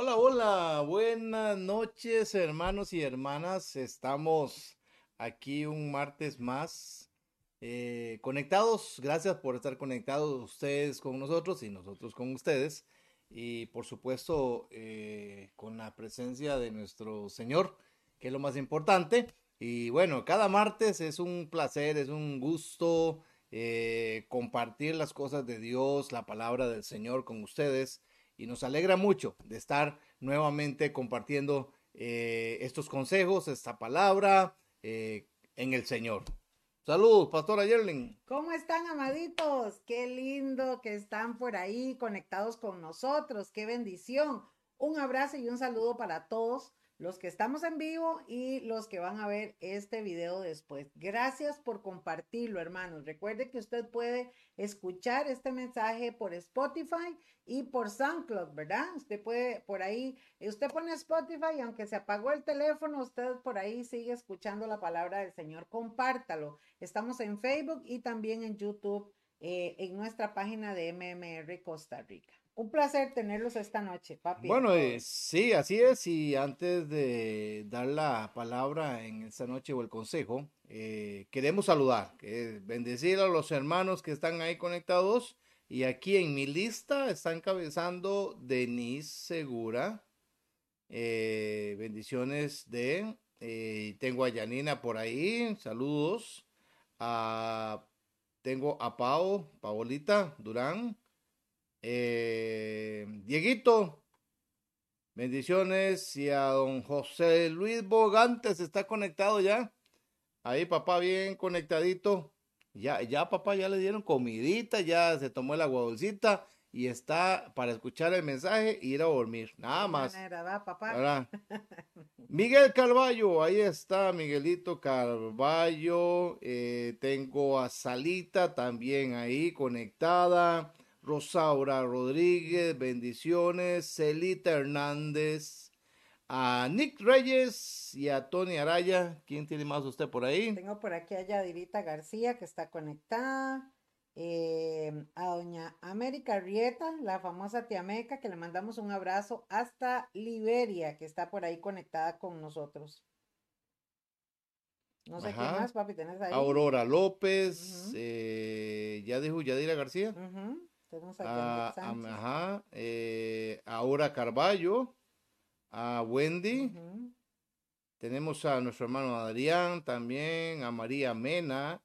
Hola, hola, buenas noches hermanos y hermanas. Estamos aquí un martes más eh, conectados. Gracias por estar conectados ustedes con nosotros y nosotros con ustedes. Y por supuesto eh, con la presencia de nuestro Señor, que es lo más importante. Y bueno, cada martes es un placer, es un gusto eh, compartir las cosas de Dios, la palabra del Señor con ustedes y nos alegra mucho de estar nuevamente compartiendo eh, estos consejos, esta palabra eh, en el Señor. Saludos, Pastora Yerling. ¿Cómo están, amaditos? Qué lindo que están por ahí conectados con nosotros. Qué bendición. Un abrazo y un saludo para todos los que estamos en vivo y los que van a ver este video después. Gracias por compartirlo, hermanos. Recuerde que usted puede escuchar este mensaje por Spotify y por SoundCloud, ¿verdad? Usted puede por ahí, usted pone Spotify y aunque se apagó el teléfono, usted por ahí sigue escuchando la palabra del Señor. Compártalo. Estamos en Facebook y también en YouTube eh, en nuestra página de MMR Costa Rica. Un placer tenerlos esta noche, papi. Bueno, eh, sí, así es. Y antes de dar la palabra en esta noche o el consejo, eh, queremos saludar, bendecir a los hermanos que están ahí conectados. Y aquí en mi lista está encabezando Denise Segura. Eh, bendiciones de. tengo a Yanina por ahí. Saludos. A, tengo a Pau, Paolita Durán. Eh, Dieguito, bendiciones. Y a don José Luis Bogantes está conectado ya. Ahí, papá, bien conectadito. Ya, ya, papá, ya le dieron comidita, ya se tomó el agua dulcita y está para escuchar el mensaje e ir a dormir. Nada más. Miguel Carballo, ahí está Miguelito Carballo. Eh, tengo a Salita también ahí conectada. Rosaura Rodríguez, bendiciones, Celita Hernández, a Nick Reyes y a Tony Araya. ¿Quién tiene más usted por ahí? Tengo por aquí a Yadirita García que está conectada. Eh, a doña América Rieta, la famosa Tiameca, que le mandamos un abrazo hasta Liberia, que está por ahí conectada con nosotros. No sé qué más, papi, tenés ahí. Aurora López, eh, ya dijo Yadira García. Tenemos a, ajá, eh, Aura Carballo, a Wendy. Tenemos a nuestro hermano Adrián también, a María Mena,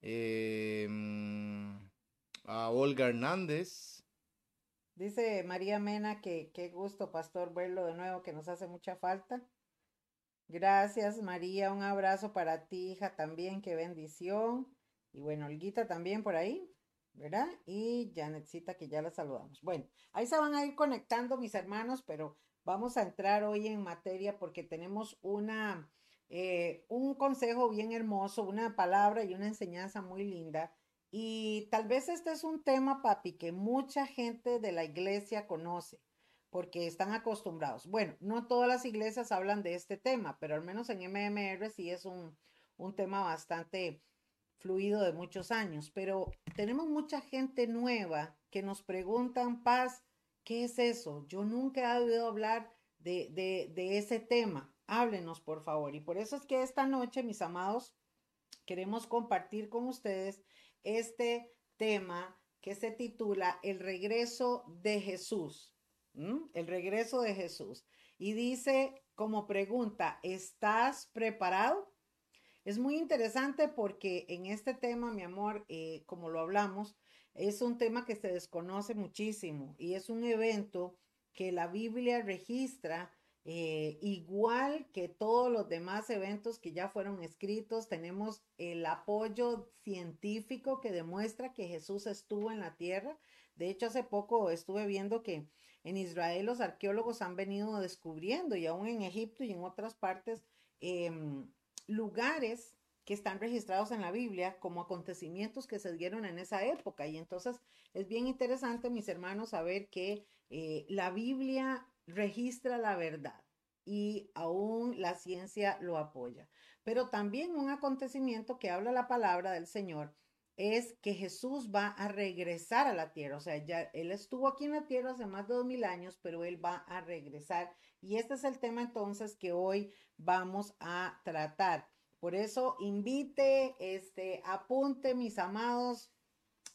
eh, a Olga Hernández. Dice María Mena que qué gusto, pastor, verlo de nuevo, que nos hace mucha falta. Gracias, María. Un abrazo para ti, hija, también. Qué bendición. Y bueno, Olguita también por ahí. ¿Verdad? Y Janetcita, que ya la saludamos. Bueno, ahí se van a ir conectando mis hermanos, pero vamos a entrar hoy en materia porque tenemos una, eh, un consejo bien hermoso, una palabra y una enseñanza muy linda. Y tal vez este es un tema, papi, que mucha gente de la iglesia conoce porque están acostumbrados. Bueno, no todas las iglesias hablan de este tema, pero al menos en MMR sí es un, un tema bastante fluido de muchos años, pero tenemos mucha gente nueva que nos preguntan, Paz, ¿qué es eso? Yo nunca he oído hablar de, de, ese tema. Háblenos, por favor. Y por eso es que esta noche, mis amados, queremos compartir con ustedes este tema que se titula El regreso de Jesús. El regreso de Jesús. Y dice como pregunta, ¿estás preparado? Es muy interesante porque en este tema, mi amor, eh, como lo hablamos, es un tema que se desconoce muchísimo y es un evento que la Biblia registra eh, igual que todos los demás eventos que ya fueron escritos, tenemos el apoyo científico que demuestra que Jesús estuvo en la tierra. De hecho, hace poco estuve viendo que en Israel los arqueólogos han venido descubriendo y aún en Egipto y en otras partes em, lugares que están registrados en la Biblia como acontecimientos que se dieron en esa época. Y entonces es bien interesante, mis hermanos, saber que eh, la Biblia registra la verdad y aún la ciencia lo apoya. Pero también un acontecimiento que habla la palabra del Señor es que Jesús va a regresar a la tierra. O sea, ya él estuvo aquí en la tierra hace más de dos mil años, pero él va a regresar. Y este es el tema entonces que hoy vamos a tratar. Por eso invite, este, apunte, mis amados,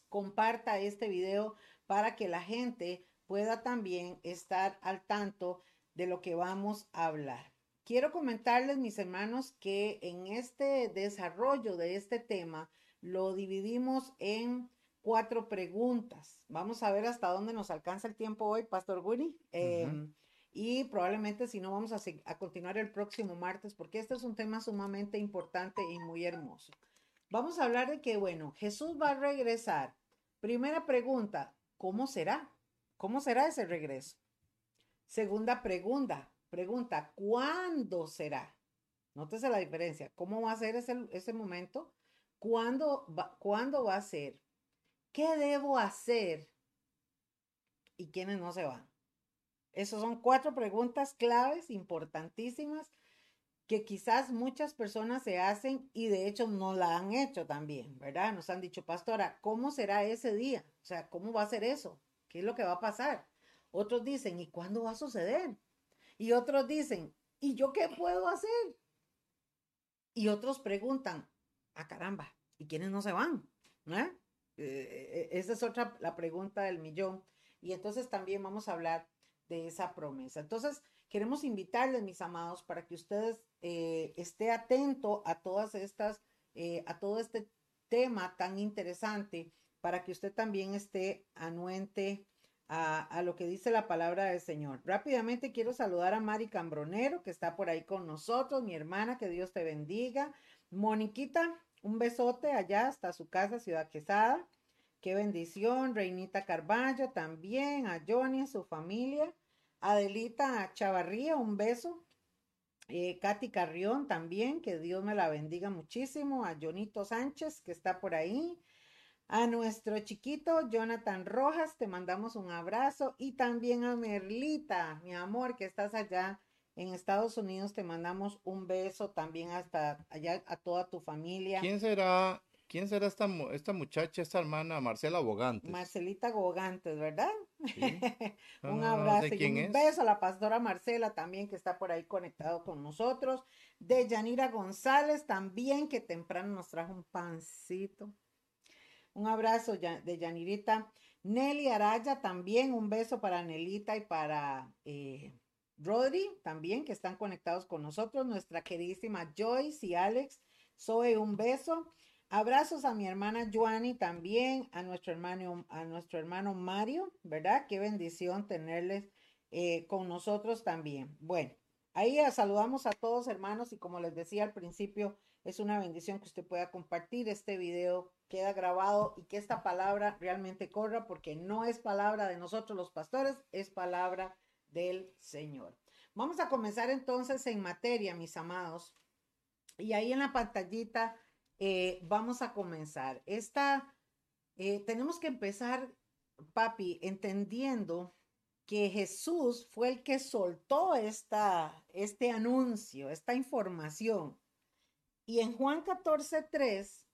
comparta este video para que la gente pueda también estar al tanto de lo que vamos a hablar. Quiero comentarles, mis hermanos, que en este desarrollo de este tema lo dividimos en cuatro preguntas. Vamos a ver hasta dónde nos alcanza el tiempo hoy, Pastor Guri. Y probablemente si no vamos a, continuar el próximo martes, porque este es un tema sumamente importante y muy hermoso. Vamos a hablar de que, bueno, Jesús va a regresar. Primera pregunta, ¿cómo será? ¿Cómo será ese regreso? Segunda pregunta, pregunta, ¿cuándo será? Nótese la diferencia. ¿Cómo va a ser ese, ese momento? ¿Cuándo va, ¿Cuándo va a ser? ¿Qué debo hacer? ¿Y quiénes no se van? Esas son cuatro preguntas claves, importantísimas, que quizás muchas personas se hacen y de hecho no la han hecho también, ¿verdad? Nos han dicho, pastora, ¿cómo será ese día? O sea, ¿cómo va a ser eso? ¿Qué es lo que va a pasar? Otros dicen, ¿y cuándo va a suceder? Y otros dicen, ¿y yo qué puedo hacer? Y otros preguntan, ah, caramba, ¿y quiénes no se van? ¿Eh? Eh, esa es otra, la pregunta del millón. Y entonces también vamos a hablar de esa promesa. Entonces, queremos invitarles, mis amados, para que ustedes eh, esté atento a todas estas, eh, a todo este tema tan interesante, para que usted también esté anuente a, lo que dice la palabra del Señor. Rápidamente quiero saludar a Mari Cambronero, que está por ahí con nosotros, mi hermana, que Dios te bendiga. Moniquita, un besote allá hasta su casa, Ciudad Quesada. Qué bendición. Reinita Carballo también, a Johnny, a su familia. Adelita Chavarría, un beso. Eh, Katy Carrión también, que Dios me la bendiga muchísimo. A Jonito Sánchez, que está por ahí. A nuestro chiquito Jonathan Rojas, te mandamos un abrazo. Y también a Merlita, mi amor, que estás allá en Estados Unidos, te mandamos un beso también hasta allá a toda tu familia. ¿Quién será ¿Quién será esta, esta muchacha, esta hermana Marcela Bogantes? Marcelita Bogantes, ¿verdad? un abrazo y un beso a la pastora Marcela también que está por ahí conectado con nosotros. De Yanira González también que temprano nos trajo un pancito. Un abrazo de Yanirita. Nelly Araya también, un beso para Nelita y para eh, Rodri también que están conectados con nosotros. Nuestra queridísima Joyce y Alex. Zoe, un beso. Abrazos a mi hermana Joanny también, a nuestro hermano, a nuestro hermano Mario, ¿verdad? Qué bendición tenerles eh, con nosotros también. Bueno, ahí saludamos a todos hermanos y como les decía al principio, es una bendición que usted pueda compartir este video, queda grabado y que esta palabra realmente corra porque no es palabra de nosotros los pastores, es palabra del Señor. Vamos a comenzar entonces en materia, mis amados. Y ahí en la pantallita eh, vamos a comenzar. Esta, eh, tenemos que empezar, papi, entendiendo que Jesús fue el que soltó esta, este anuncio, esta información. Y en Juan 14, 3,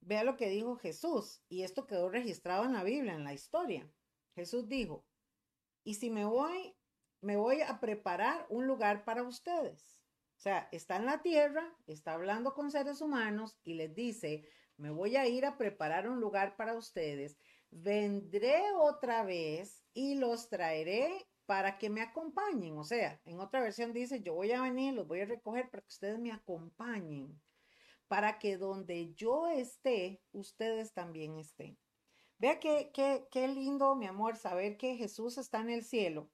vea lo que dijo Jesús, y esto quedó registrado en la Biblia, en la historia. Jesús dijo, y si me voy, me voy a preparar un lugar para ustedes. O sea, está en la tierra, está hablando con seres humanos y les dice, me voy a ir a preparar un lugar para ustedes, vendré otra vez y los traeré para que me acompañen. O sea, en otra versión dice, yo voy a venir, los voy a recoger para que ustedes me acompañen, para que donde yo esté, ustedes también estén. Vea qué, qué, qué lindo, mi amor, saber que Jesús está en el cielo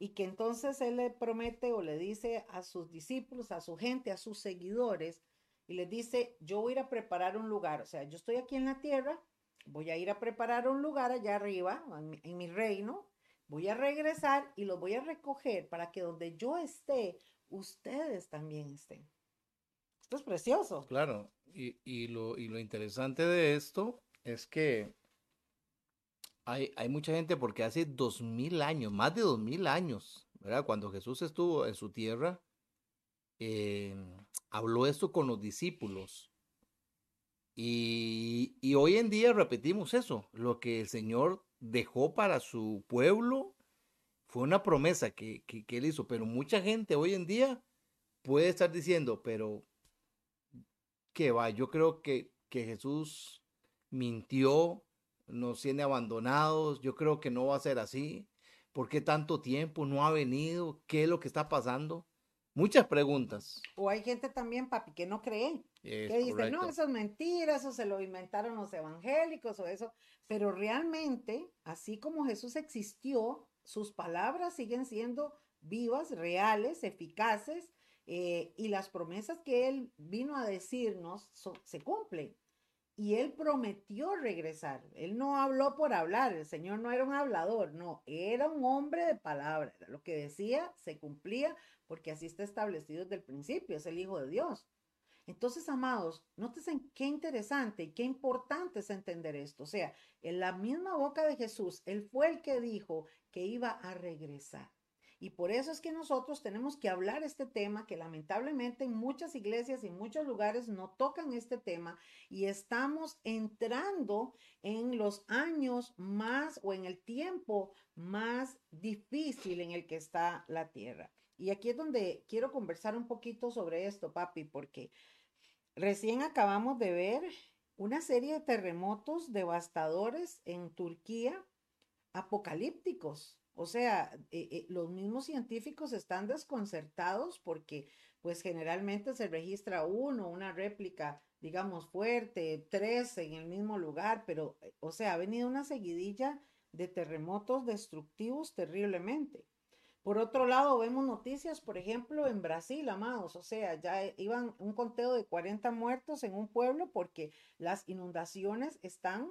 y que entonces Él le promete o le dice a sus discípulos, a su gente, a sus seguidores, y les dice, yo voy a ir a preparar un lugar, o sea, yo estoy aquí en la tierra, voy a ir a preparar un lugar allá arriba, en mi, reino, voy a regresar y los voy a recoger para que donde yo esté, ustedes también estén. Esto es precioso. Claro, y, y, lo, y lo interesante de esto es que hay, mucha gente porque hace dos mil años, más de dos mil años, ¿verdad? Cuando Jesús estuvo en su tierra, eh, habló esto con los discípulos. Y, y hoy en día repetimos eso, lo que el Señor dejó para su pueblo fue una promesa que, que, que él hizo, pero mucha gente hoy en día puede estar diciendo, pero que va, yo creo que, que Jesús mintió, nos tiene abandonados, yo creo que no va a ser así. ¿Por qué tanto tiempo no ha venido? ¿Qué es lo que está pasando? Muchas preguntas. O hay gente también, papi, que no cree. Es que dice, correcto. no, eso es mentira, eso se lo inventaron los evangélicos o eso. Pero realmente, así como Jesús existió, sus palabras siguen siendo vivas, reales, eficaces, eh, y las promesas que él vino a decirnos so- se cumplen. Y él prometió regresar. Él no habló por hablar. El Señor no era un hablador, no, era un hombre de palabra. Lo que decía se cumplía porque así está establecido desde el principio. Es el Hijo de Dios. Entonces, amados, noten qué interesante y qué importante es entender esto. O sea, en la misma boca de Jesús, Él fue el que dijo que iba a regresar. Y por eso es que nosotros tenemos que hablar este tema, que lamentablemente en muchas iglesias y muchos lugares no tocan este tema y estamos entrando en los años más o en el tiempo más difícil en el que está la tierra. Y aquí es donde quiero conversar un poquito sobre esto, papi, porque recién acabamos de ver una serie de terremotos devastadores en Turquía, apocalípticos. O sea, eh, eh, los mismos científicos están desconcertados porque pues generalmente se registra uno, una réplica, digamos, fuerte, tres en el mismo lugar, pero, eh, o sea, ha venido una seguidilla de terremotos destructivos terriblemente. Por otro lado, vemos noticias, por ejemplo, en Brasil, amados, o sea, ya iban un conteo de 40 muertos en un pueblo porque las inundaciones están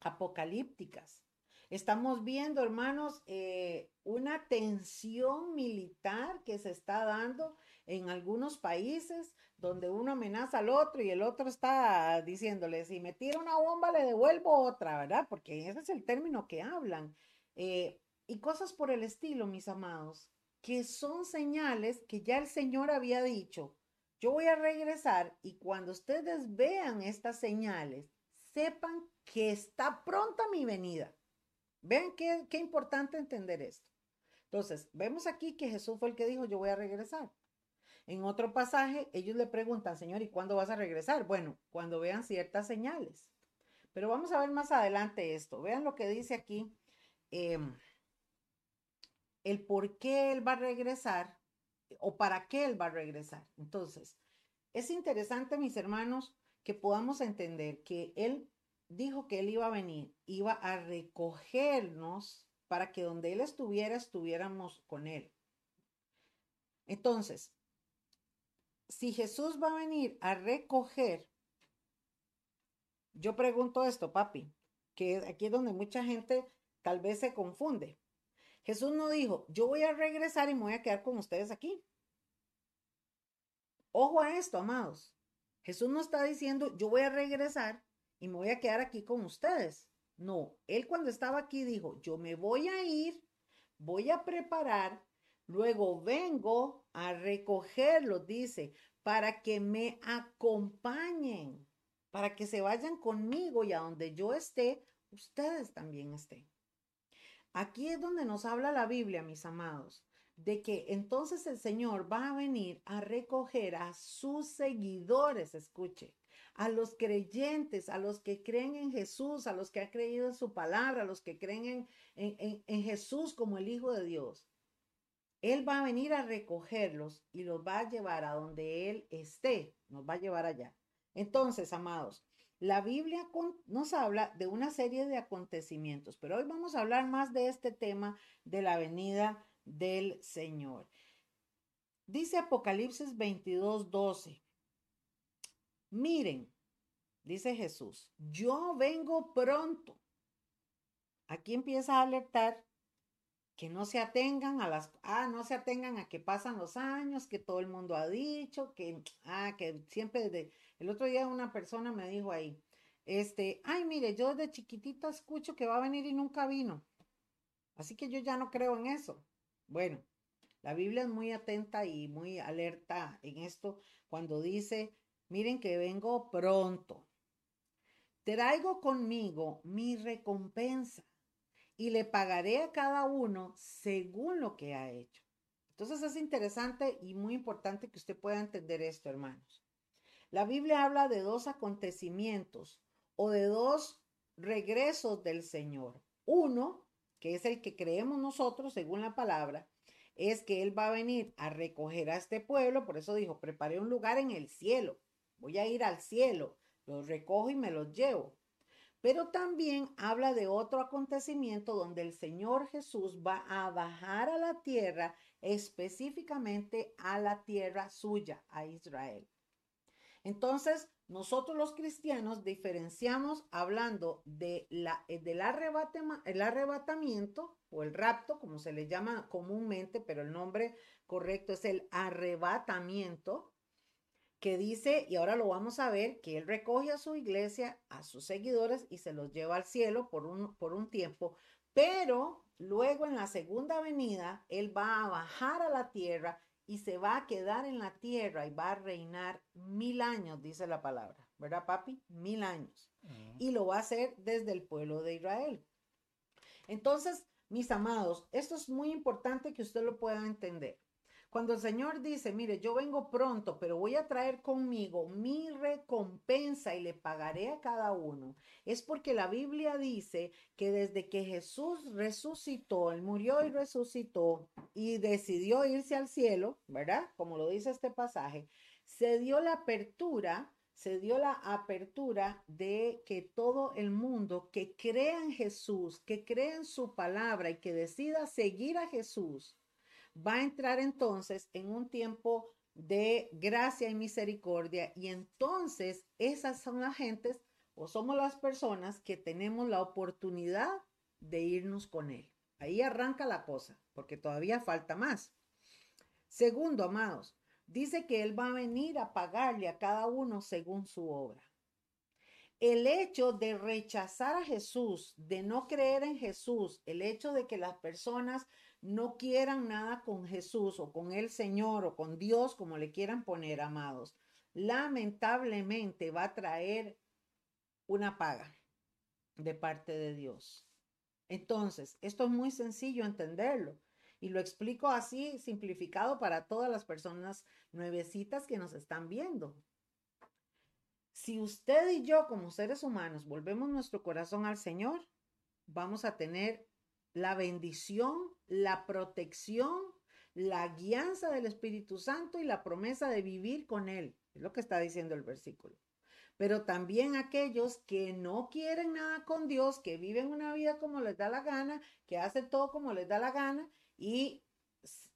apocalípticas. Estamos viendo, hermanos, eh, una tensión militar que se está dando en algunos países donde uno amenaza al otro y el otro está diciéndole, si me tira una bomba le devuelvo otra, ¿verdad? Porque ese es el término que hablan. Eh, y cosas por el estilo, mis amados, que son señales que ya el Señor había dicho, yo voy a regresar y cuando ustedes vean estas señales, sepan que está pronta mi venida. Vean qué, qué importante entender esto. Entonces, vemos aquí que Jesús fue el que dijo, yo voy a regresar. En otro pasaje, ellos le preguntan, Señor, ¿y cuándo vas a regresar? Bueno, cuando vean ciertas señales. Pero vamos a ver más adelante esto. Vean lo que dice aquí, eh, el por qué Él va a regresar o para qué Él va a regresar. Entonces, es interesante, mis hermanos, que podamos entender que Él dijo que Él iba a venir, iba a recogernos para que donde Él estuviera, estuviéramos con Él. Entonces, si Jesús va a venir a recoger, yo pregunto esto, papi, que aquí es donde mucha gente tal vez se confunde. Jesús no dijo, yo voy a regresar y me voy a quedar con ustedes aquí. Ojo a esto, amados. Jesús no está diciendo, yo voy a regresar y me voy a quedar aquí con ustedes. No, él cuando estaba aquí dijo, yo me voy a ir, voy a preparar, luego vengo a recogerlos, dice, para que me acompañen, para que se vayan conmigo y a donde yo esté, ustedes también estén. Aquí es donde nos habla la Biblia, mis amados, de que entonces el Señor va a venir a recoger a sus seguidores, escuche, a los creyentes, a los que creen en Jesús, a los que han creído en su palabra, a los que creen en, en, Jesús como el Hijo de Dios. Él va a venir a recogerlos y los va a llevar a donde Él esté, nos va a llevar allá. Entonces, amados, la Biblia nos habla de una serie de acontecimientos, pero hoy vamos a hablar más de este tema de la venida del Señor. Dice Apocalipsis 22, 12. Miren, dice Jesús, yo vengo pronto. Aquí empieza a alertar que no se atengan a las, ah, no se atengan a que pasan los años, que todo el mundo ha dicho, que, ah, que siempre desde, el otro día una persona me dijo ahí, este, ay, mire, yo desde chiquitita escucho que va a venir y nunca vino. Así que yo ya no creo en eso. Bueno, la Biblia es muy atenta y muy alerta en esto cuando dice, miren que vengo pronto. traigo conmigo mi recompensa y le pagaré a cada uno según lo que ha hecho. Entonces es interesante y muy importante que usted pueda entender esto, hermanos. La Biblia habla de dos acontecimientos o de dos regresos del Señor. Uno, que es el que creemos nosotros según la palabra, es que Él va a venir a recoger a este pueblo, por eso dijo, preparé un lugar en el cielo, voy a ir al cielo, los recojo y me los llevo. Pero también habla de otro acontecimiento donde el Señor Jesús va a bajar a la tierra, específicamente a la tierra suya, a Israel. Entonces, nosotros los cristianos diferenciamos hablando de la, eh, del el arrebatamiento o el rapto, como se le llama comúnmente, pero el nombre correcto es el arrebatamiento, que dice, y ahora lo vamos a ver, que Él recoge a su iglesia, a sus seguidores y se los lleva al cielo por un, por un tiempo, pero luego en la segunda venida, Él va a bajar a la tierra y se va a quedar en la tierra y va a reinar mil años, dice la palabra, ¿verdad, papi? Mil años. Y lo va a hacer desde el pueblo de Israel. Entonces, mis amados, esto es muy importante que usted lo pueda entender. Cuando el Señor dice, mire, yo vengo pronto, pero voy a traer conmigo mi recompensa y le pagaré a cada uno, es porque la Biblia dice que desde que Jesús resucitó, él murió y resucitó y decidió irse al cielo, ¿verdad? Como lo dice este pasaje, se dio la apertura se dio la apertura de que todo el mundo que crea en Jesús, que crea en su palabra y que decida seguir a Jesús, va a entrar entonces en un tiempo de gracia y misericordia y entonces esas son las gentes o somos las personas que tenemos la oportunidad de irnos con Él. Ahí arranca la cosa, porque todavía falta más. Segundo, amados, dice que Él va a venir a pagarle a cada uno según su obra. El hecho de rechazar a Jesús, de no creer en Jesús, el hecho de que las personas no quieran nada con Jesús o con el Señor o con Dios, como le quieran poner, amados, lamentablemente va a traer una paga de parte de Dios. Entonces, esto es muy sencillo entenderlo y lo explico así simplificado para todas las personas nuevecitas que nos están viendo. Si usted y yo como seres humanos volvemos nuestro corazón al Señor, vamos a tener la bendición, la protección, la guianza del Espíritu Santo y la promesa de vivir con Él. Es lo que está diciendo el versículo. Pero también aquellos que no quieren nada con Dios, que viven una vida como les da la gana, que hacen todo como les da la gana y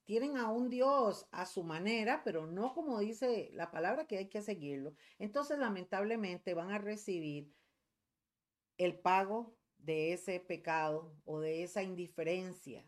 tienen a un Dios a su manera, pero no como dice la palabra que hay que seguirlo. Entonces, lamentablemente, van a recibir el pago de ese pecado o de esa indiferencia.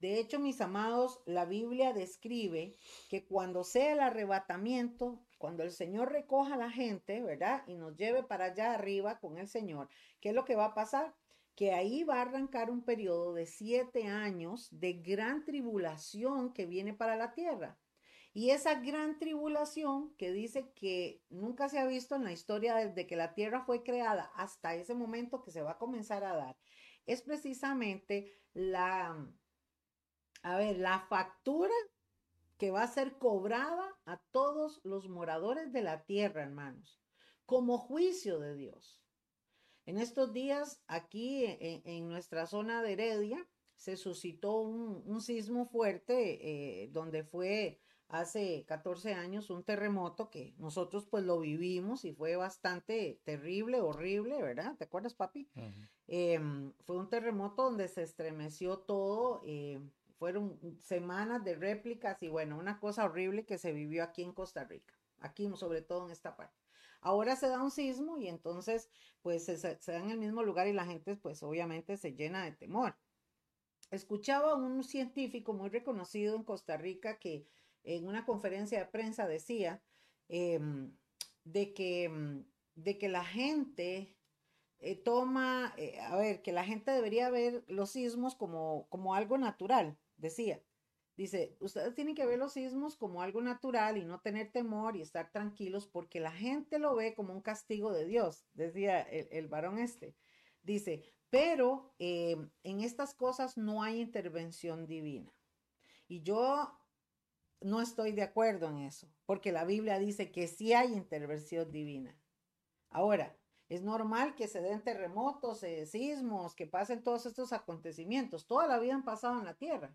De hecho, mis amados, la Biblia describe que cuando sea el arrebatamiento, cuando el Señor recoja a la gente, ¿verdad? Y nos lleve para allá arriba con el Señor, ¿qué es lo que va a pasar? Que ahí va a arrancar un periodo de siete años de gran tribulación que viene para la tierra. Y esa gran tribulación que dice que nunca se ha visto en la historia desde que la tierra fue creada hasta ese momento que se va a comenzar a dar, es precisamente la, a ver, la factura que va a ser cobrada a todos los moradores de la tierra, hermanos, como juicio de Dios. En estos días, aquí en, nuestra zona de Heredia, se suscitó un, sismo fuerte eh, donde fue hace 14 años un terremoto que nosotros pues lo vivimos y fue bastante terrible, horrible, ¿verdad? ¿Te acuerdas, papi? Em, fue un terremoto donde se estremeció todo, eh, fueron semanas de réplicas y bueno, una cosa horrible que se vivió aquí en Costa Rica, aquí sobre todo en esta parte. Ahora se da un sismo y entonces pues se, se da en el mismo lugar y la gente pues obviamente se llena de temor. Escuchaba a un científico muy reconocido en Costa Rica que en una conferencia de prensa decía em, de, que, em, de que la gente eh, toma, eh, a ver, que la gente debería ver los sismos como, como algo natural, decía. Dice, ustedes tienen que ver los sismos como algo natural y no tener temor y estar tranquilos porque la gente lo ve como un castigo de Dios, decía el, varón este. Dice, pero eh, en estas cosas no hay intervención divina. Y yo no estoy de acuerdo en eso, porque la Biblia dice que sí hay intervención divina. Ahora, es normal que se den terremotos, eh, sismos, que pasen todos estos acontecimientos. Toda la vida han pasado en la tierra.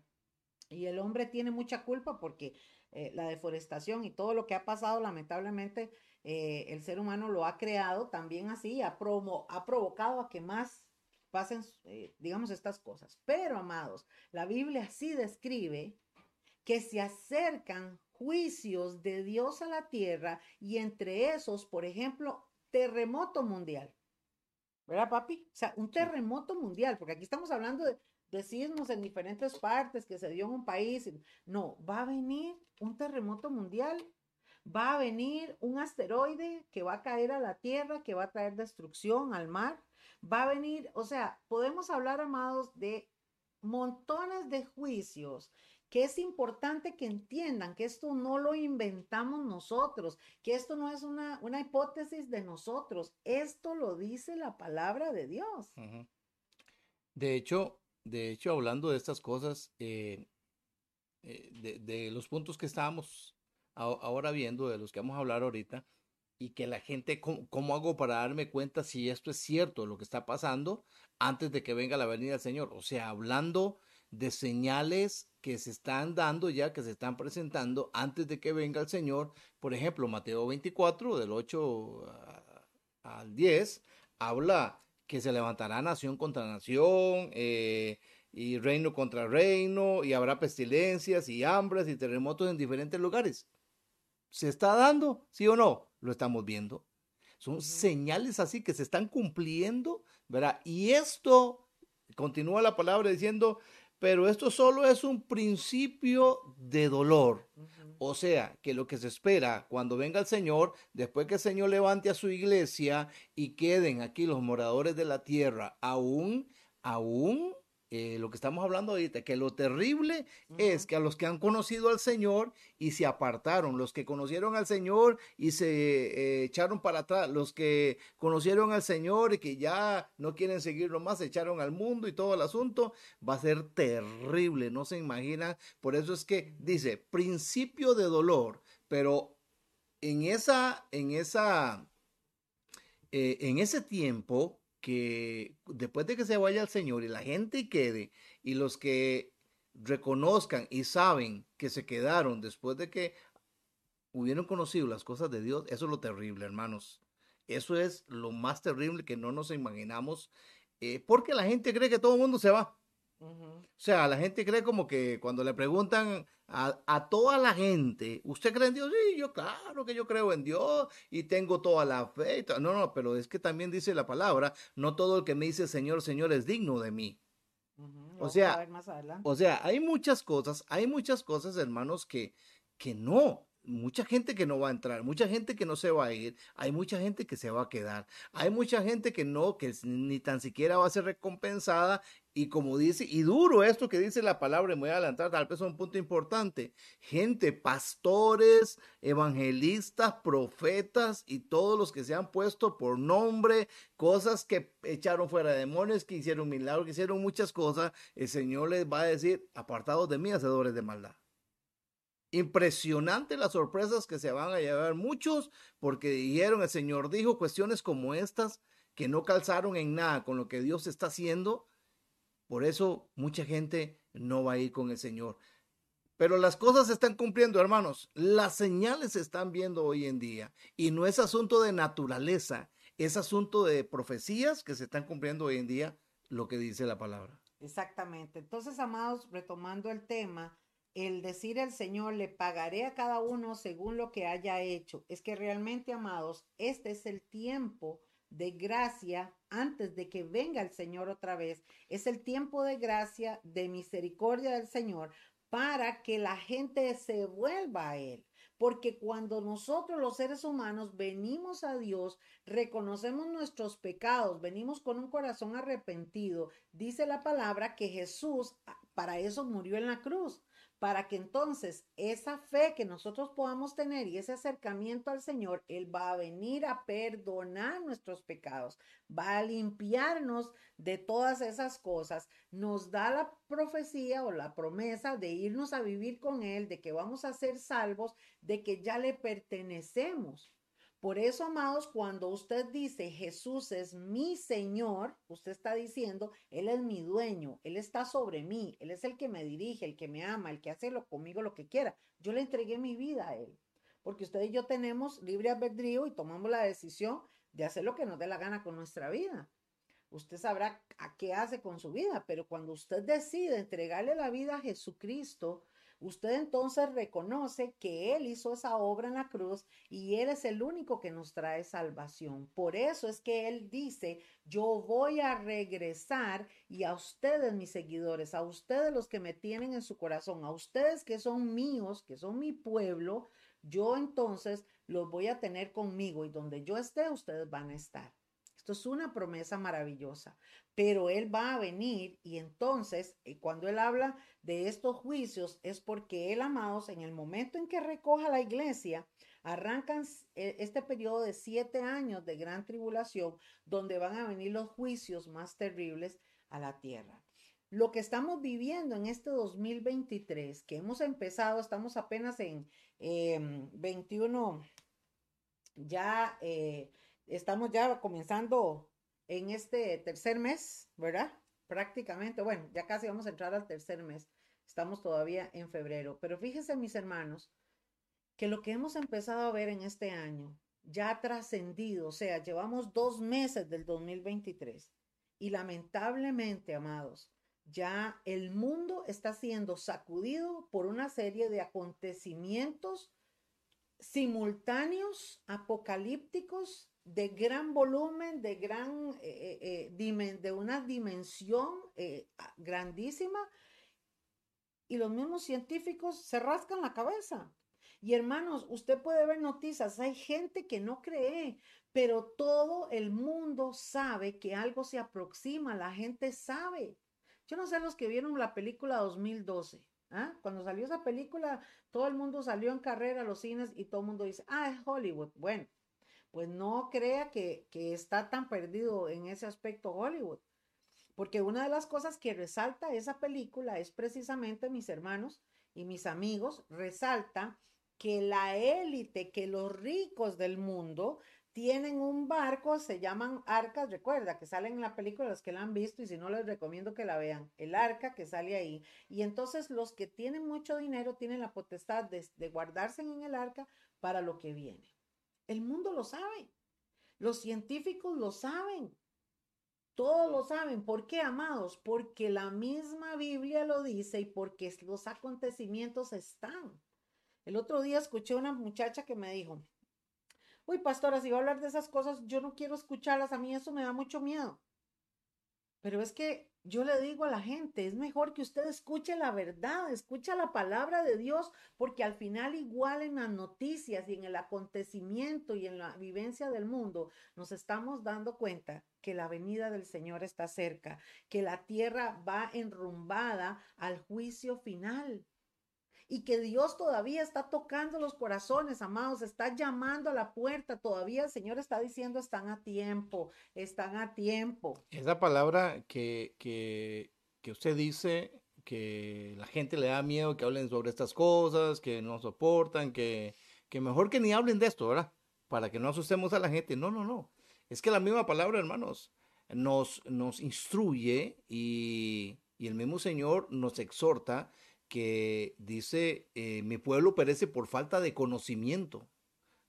Y el hombre tiene mucha culpa porque eh, la deforestación y todo lo que ha pasado, lamentablemente, eh, el ser humano lo ha creado también así, ha, promo, ha provocado a que más pasen, eh, digamos, estas cosas. Pero, amados, la Biblia sí describe que se acercan juicios de Dios a la tierra y entre esos, por ejemplo, terremoto mundial. ¿Verdad, papi? O sea, un terremoto mundial, porque aquí estamos hablando de, de sismos en diferentes partes que se dio en un país. No, va a venir un terremoto mundial, va a venir un asteroide que va a caer a la Tierra, que va a traer destrucción al mar, va a venir, o sea, podemos hablar, amados, de montones de juicios que es importante que entiendan que esto no lo inventamos nosotros, que esto no es una, una hipótesis de nosotros, esto lo dice la palabra de Dios. De hecho, de hecho, hablando de estas cosas, eh, eh, de, los puntos que estábamos ahora viendo, de los que vamos a hablar ahorita, y que la gente, ¿cómo, hago para darme cuenta si esto es cierto, lo que está pasando, antes de que venga la venida del Señor? O sea, hablando de señales que se están dando ya, que se están presentando antes de que venga el Señor. Por ejemplo, Mateo 24, del 8 al 10, habla que se levantará nación contra nación, eh, y reino contra reino, y habrá pestilencias y hambres y terremotos en diferentes lugares. ¿Se está dando? ¿Sí o no? Lo estamos viendo. Son señales así que se están cumpliendo, ¿verdad? Y esto, continúa la palabra diciendo, pero esto solo es un principio de dolor. O sea, que lo que se espera cuando venga el Señor, después que el Señor levante a su iglesia y queden aquí los moradores de la tierra, aún, aún eh, lo que estamos hablando ahorita, que lo terrible es que a los que han conocido al Señor y se apartaron, los que conocieron al Señor y se eh, echaron para atrás, los que conocieron al Señor y que ya no quieren seguirlo más, se echaron al mundo y todo el asunto, va a ser terrible, no se imagina. Por eso es que dice, principio de dolor, pero en esa, en esa, eh, en ese tiempo, que después de que se vaya el Señor y la gente quede y los que reconozcan y saben que se quedaron después de que hubieron conocido las cosas de Dios, eso es lo terrible, hermanos. Eso es lo más terrible que no nos imaginamos, eh, porque la gente cree que todo el mundo se va. O sea, la gente cree como que cuando le preguntan a, toda la gente, ¿usted cree en Dios? Sí, yo claro que yo creo en Dios y tengo toda la fe. No, no, pero es que también dice la palabra, no todo el que me dice Señor, Señor es digno de mí. O sea, o sea, hay muchas cosas, hay muchas cosas, hermanos, que, que no, mucha gente que no va a entrar, mucha gente que no se va a ir, hay mucha gente que se va a quedar, hay mucha gente que no, que ni tan siquiera va a ser recompensada y como dice, y duro esto que dice la palabra, me voy a adelantar, tal vez es un punto importante, gente, pastores, evangelistas, profetas y todos los que se han puesto por nombre, cosas que echaron fuera demonios, que hicieron milagros, que hicieron muchas cosas, el Señor les va a decir, apartados de mí, hacedores de maldad. Impresionante las sorpresas que se van a llevar muchos, porque dijeron, el Señor dijo cuestiones como estas que no calzaron en nada con lo que Dios está haciendo. Por eso mucha gente no va a ir con el Señor. Pero las cosas se están cumpliendo, hermanos. Las señales se están viendo hoy en día. Y no es asunto de naturaleza, es asunto de profecías que se están cumpliendo hoy en día, lo que dice la palabra. Exactamente. Entonces, amados, retomando el tema, el decir el Señor, le pagaré a cada uno según lo que haya hecho. Es que realmente, amados, este es el tiempo de gracia antes de que venga el Señor otra vez. Es el tiempo de gracia, de misericordia del Señor, para que la gente se vuelva a Él. Porque cuando nosotros los seres humanos venimos a Dios, reconocemos nuestros pecados, venimos con un corazón arrepentido, dice la palabra que Jesús ah, para eso murió en la cruz para que entonces esa fe que nosotros podamos tener y ese acercamiento al Señor, Él va a venir a perdonar nuestros pecados, va a limpiarnos de todas esas cosas, nos da la profecía o la promesa de irnos a vivir con Él, de que vamos a ser salvos, de que ya le pertenecemos. Por eso, amados, cuando usted dice Jesús es mi Señor, usted está diciendo, Él es mi dueño, Él está sobre mí, Él es el que me dirige, el que me ama, el que hace lo, conmigo lo que quiera. Yo le entregué mi vida a Él, porque usted y yo tenemos libre albedrío y tomamos la decisión de hacer lo que nos dé la gana con nuestra vida. Usted sabrá a qué hace con su vida, pero cuando usted decide entregarle la vida a Jesucristo, usted entonces reconoce que Él hizo esa obra en la cruz y Él es el único que nos trae salvación. Por eso es que Él dice, yo voy a regresar y a ustedes, mis seguidores, a ustedes los que me tienen en su corazón, a ustedes que son míos, que son mi pueblo, yo entonces los voy a tener conmigo y donde yo esté, ustedes van a estar. Esto es una promesa maravillosa, pero Él va a venir y entonces eh, cuando Él habla de estos juicios es porque Él, amados, en el momento en que recoja la iglesia, arrancan eh, este periodo de siete años de gran tribulación donde van a venir los juicios más terribles a la tierra. Lo que estamos viviendo en este 2023, que hemos empezado, estamos apenas en 21, em, ya... Eh, estamos ya comenzando en este tercer mes, ¿verdad? Prácticamente, bueno, ya casi vamos a entrar al tercer mes. Estamos todavía en febrero. Pero fíjense, mis hermanos, que lo que hemos empezado a ver en este año ya ha trascendido, o sea, llevamos dos meses del 2023 y lamentablemente, amados, ya el mundo está siendo sacudido por una serie de acontecimientos simultáneos, apocalípticos, de gran volumen, de gran, eh, eh, eh, de una dimensión grandísima, y los mismos científicos se rascan la cabeza. Y hermanos, usted puede ver noticias, hay gente que no cree, pero todo el mundo sabe que algo se aproxima, la gente sabe. Yo no sé los que vieron la película 2012. ¿ah? Cuando salió esa película, todo el mundo salió en carrera a los cines y todo el mundo dice, ah, es Hollywood. Bueno, pues no crea que, está tan perdido en ese aspecto Hollywood. Porque una de las cosas que resalta esa película es precisamente, mis hermanos y mis amigos, resalta que la élite, que los ricos del mundo tienen un barco, se llaman arcas, recuerda que salen en la película los que la han visto y si no les recomiendo que la vean, el arca que sale ahí. Y entonces los que tienen mucho dinero tienen la potestad de guardarse en el arca para lo que viene. El mundo lo sabe. Los científicos lo saben. Todos lo saben. ¿Por qué, amados? Porque la misma Biblia lo dice y porque los acontecimientos están. El otro día escuché a una muchacha que me dijo, uy, pastora, si va a hablar de esas cosas, yo no quiero escucharlas, a mí eso me da mucho miedo. Pero es que yo le digo a la gente, es mejor que usted escuche la verdad, escuche la palabra de Dios, porque al final igual en las noticias y en el acontecimiento y en la vivencia del mundo, nos estamos dando cuenta que la venida del Señor está cerca, que la tierra va enrumbada al juicio final y que Dios todavía está tocando los corazones, amados, está llamando a la puerta, todavía el Señor está diciendo, están a tiempo, están a tiempo. Esa palabra que, que, que usted dice, que la gente le da miedo que hablen sobre estas cosas, que no soportan, que, que mejor que ni hablen de esto, ¿verdad? Para que no asustemos a la gente. No, no, no. Es que la misma palabra, hermanos, nos, nos instruye y, y el mismo Señor nos exhorta que dice, eh, mi pueblo perece por falta de conocimiento,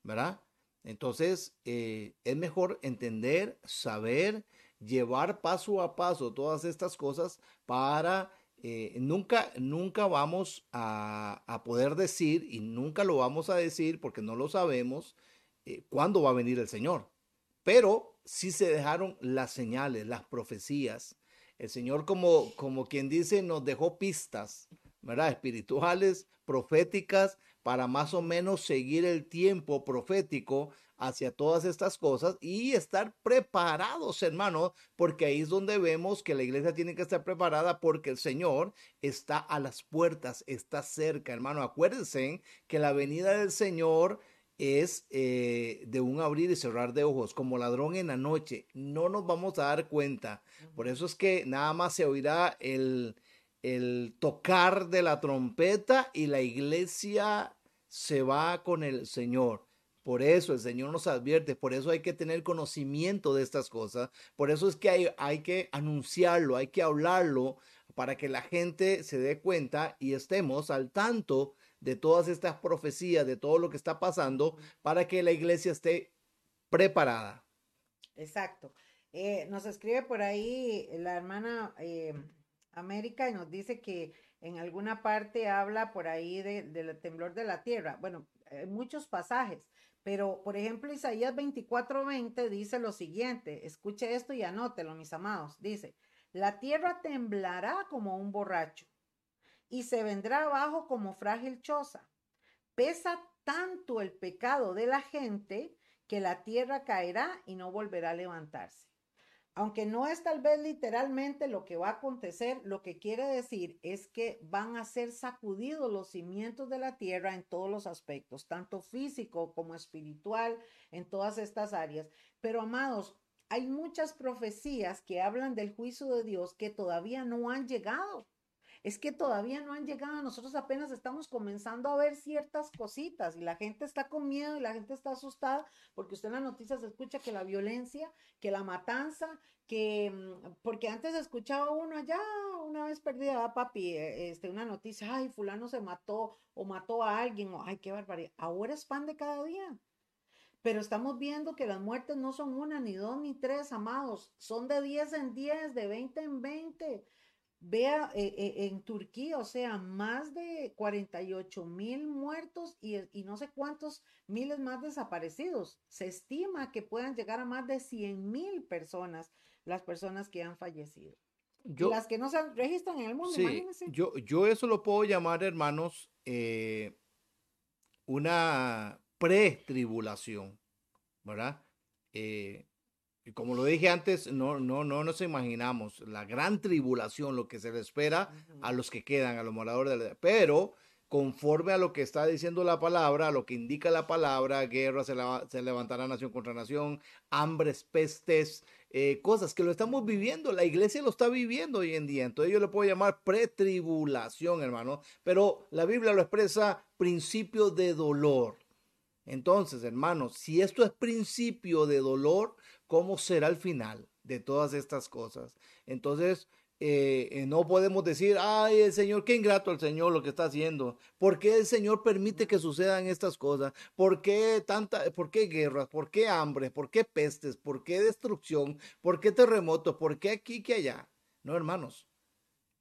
¿verdad? Entonces, eh, es mejor entender, saber, llevar paso a paso todas estas cosas para eh, nunca, nunca vamos a, poder decir y nunca lo vamos a decir porque no lo sabemos cuándo va a venir el Señor. Pero sí se dejaron las señales, las profecías. El Señor, como, como quien dice, nos dejó pistas ¿verdad? Espirituales, proféticas, para más o menos seguir el tiempo profético hacia todas estas cosas y estar preparados, hermanos, porque ahí es donde vemos que la iglesia tiene que estar preparada porque el Señor está a las puertas, está cerca, hermano. Acuérdense que la venida del Señor es eh, de un abrir y cerrar de ojos, como ladrón en la noche. No nos vamos a dar cuenta. Por eso es que nada más se oirá el, el tocar de la trompeta y la iglesia se va con el Señor. Por eso el Señor nos advierte, por eso hay que tener conocimiento de estas cosas, por eso es que hay, hay, que anunciarlo, hay que hablarlo para que la gente se dé cuenta y estemos al tanto de todas estas profecías, de todo lo que está pasando, para que la iglesia esté preparada. Exacto. Eh, nos escribe por ahí la hermana eh, América y nos dice que en alguna parte habla por ahí del temblor de la tierra. Bueno, hay muchos pasajes, pero por ejemplo Isaías 24:20 dice lo siguiente, escuche esto y anótelo, mis amados. Dice, la tierra temblará como un borracho y se vendrá abajo como frágil choza. Pesa tanto el pecado de la gente que la tierra caerá y no volverá a levantarse aunque no es tal vez literalmente lo que va a acontecer, lo que quiere decir es que van a ser sacudidos los cimientos de la tierra en todos los aspectos, tanto físico como espiritual, en todas estas áreas. Pero amados, hay muchas profecías que hablan del juicio de Dios que todavía no han llegado es que todavía no han llegado, nosotros apenas estamos comenzando a ver ciertas cositas y la gente está con miedo y la gente está asustada porque usted en las noticias escucha que la violencia, que la matanza, que mm, porque antes escuchaba uno allá una vez perdida, papi, eh, este, una noticia, ay, fulano se mató o mató a alguien, o ay, qué barbaridad. Ahora es pan de cada día. Pero estamos viendo que las muertes no son una, ni dos, ni tres, amados. Son de 10 en 10, de 20 en 20. Vea eh, eh, en Turquía, o sea, más de 48 mil muertos y, no sé cuántos miles más desaparecidos. Se estima que puedan llegar a más de 100 mil personas las personas que han fallecido. las que no se registran en el mundo, imagínense. Yo, yo eso lo puedo llamar, hermanos, eh, una pre-tribulación, ¿verdad? Y como lo dije antes, no, no, no nos imaginamos la gran tribulación, lo que se le espera a los que quedan, a los moradores de la... Pero conforme a lo que está diciendo la palabra, a lo que indica la palabra, guerra, se, se levantará nación contra nación, hambres, pestes, eh, cosas que lo estamos viviendo, la iglesia lo está viviendo hoy en día, entonces yo le puedo llamar pretribulación, hermano, pero la Biblia lo expresa principio de dolor. Entonces, hermanos, si esto es principio de dolor, ¿cómo será el final de todas estas cosas? Entonces, eh, eh, no podemos decir, ay, el Señor, qué ingrato el Señor lo que está haciendo. ¿Por qué el Señor permite que sucedan estas cosas? ¿Por qué tanta, por qué guerras? ¿Por qué hambre? ¿Por qué pestes? ¿Por qué destrucción? ¿Por qué terremotos? ¿Por qué aquí que allá? No, hermanos,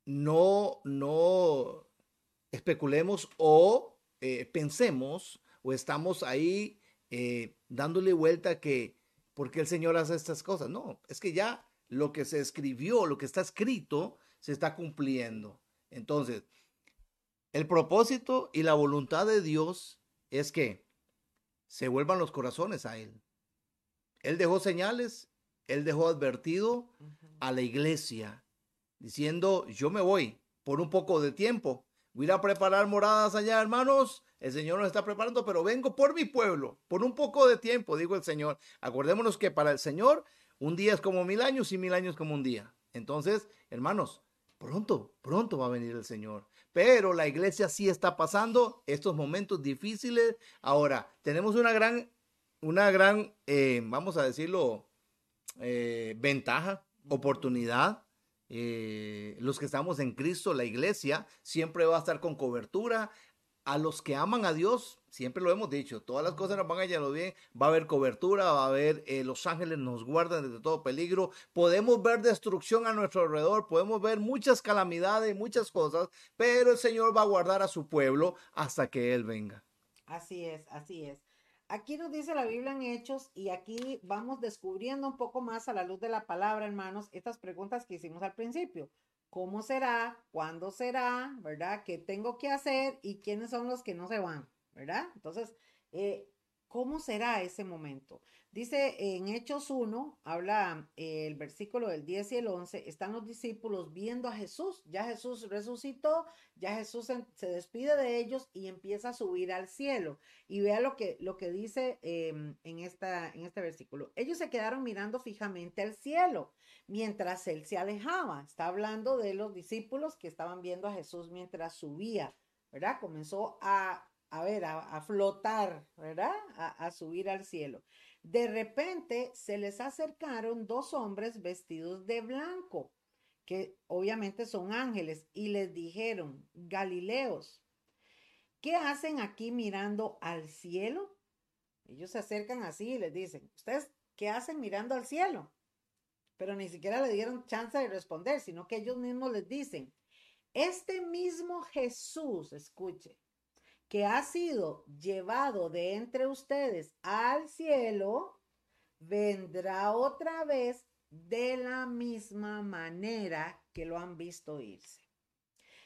no, no especulemos o eh, pensemos o estamos ahí dándole vuelta que, ¿por qué el Señor hace estas cosas? No, es que ya lo que se escribió, lo que está escrito, se está cumpliendo. Entonces, el propósito y la voluntad de Dios es que se vuelvan los corazones a Él. Él dejó señales, Él dejó advertido a la iglesia, diciendo, yo me voy por un poco de tiempo, voy a preparar moradas allá, hermanos, el Señor nos está preparando, pero vengo por mi pueblo, por un poco de tiempo, dijo el Señor. Acordémonos que para el Señor un día es como mil años y mil años como un día. Entonces, hermanos, pronto, pronto va a venir el Señor. Pero la iglesia sí está pasando estos momentos difíciles. Ahora, tenemos una gran, una gran, eh, vamos a decirlo, eh, ventaja, oportunidad. Eh, los que estamos en Cristo, la iglesia, siempre va a estar con cobertura, a los que aman a Dios, siempre lo hemos dicho, todas las cosas nos van a lo bien, va a haber cobertura, va a haber, eh, los ángeles nos guardan de todo peligro, podemos ver destrucción a nuestro alrededor, podemos ver muchas calamidades, muchas cosas, pero el Señor va a guardar a su pueblo hasta que Él venga. Así es, así es. Aquí nos dice la Biblia en Hechos y aquí vamos descubriendo un poco más a la luz de la palabra, hermanos, estas preguntas que hicimos al principio cómo será, cuándo será, ¿verdad? ¿Qué tengo que hacer y quiénes son los que no se van, ¿verdad? Entonces, eh, ¿Cómo será ese momento? Dice en Hechos 1, habla el versículo del 10 y el 11, están los discípulos viendo a Jesús, ya Jesús resucitó, ya Jesús se despide de ellos y empieza a subir al cielo. Y vea lo que, lo que dice em, en, esta, en este versículo. Ellos se quedaron mirando fijamente al cielo mientras él se alejaba. Está hablando de los discípulos que estaban viendo a Jesús mientras subía, ¿verdad? Comenzó a a ver, a, flotar, ¿verdad? A, subir al cielo. De repente se les acercaron dos hombres vestidos de blanco, que obviamente son ángeles, y les dijeron, Galileos, ¿qué hacen aquí mirando al cielo? Ellos se acercan así y les dicen, ¿ustedes qué hacen mirando al cielo? Pero ni siquiera le dieron chance de responder, sino que ellos mismos les dicen, este mismo Jesús, escuche, que ha sido llevado de entre ustedes al cielo, vendrá otra vez de la misma manera que lo han visto irse.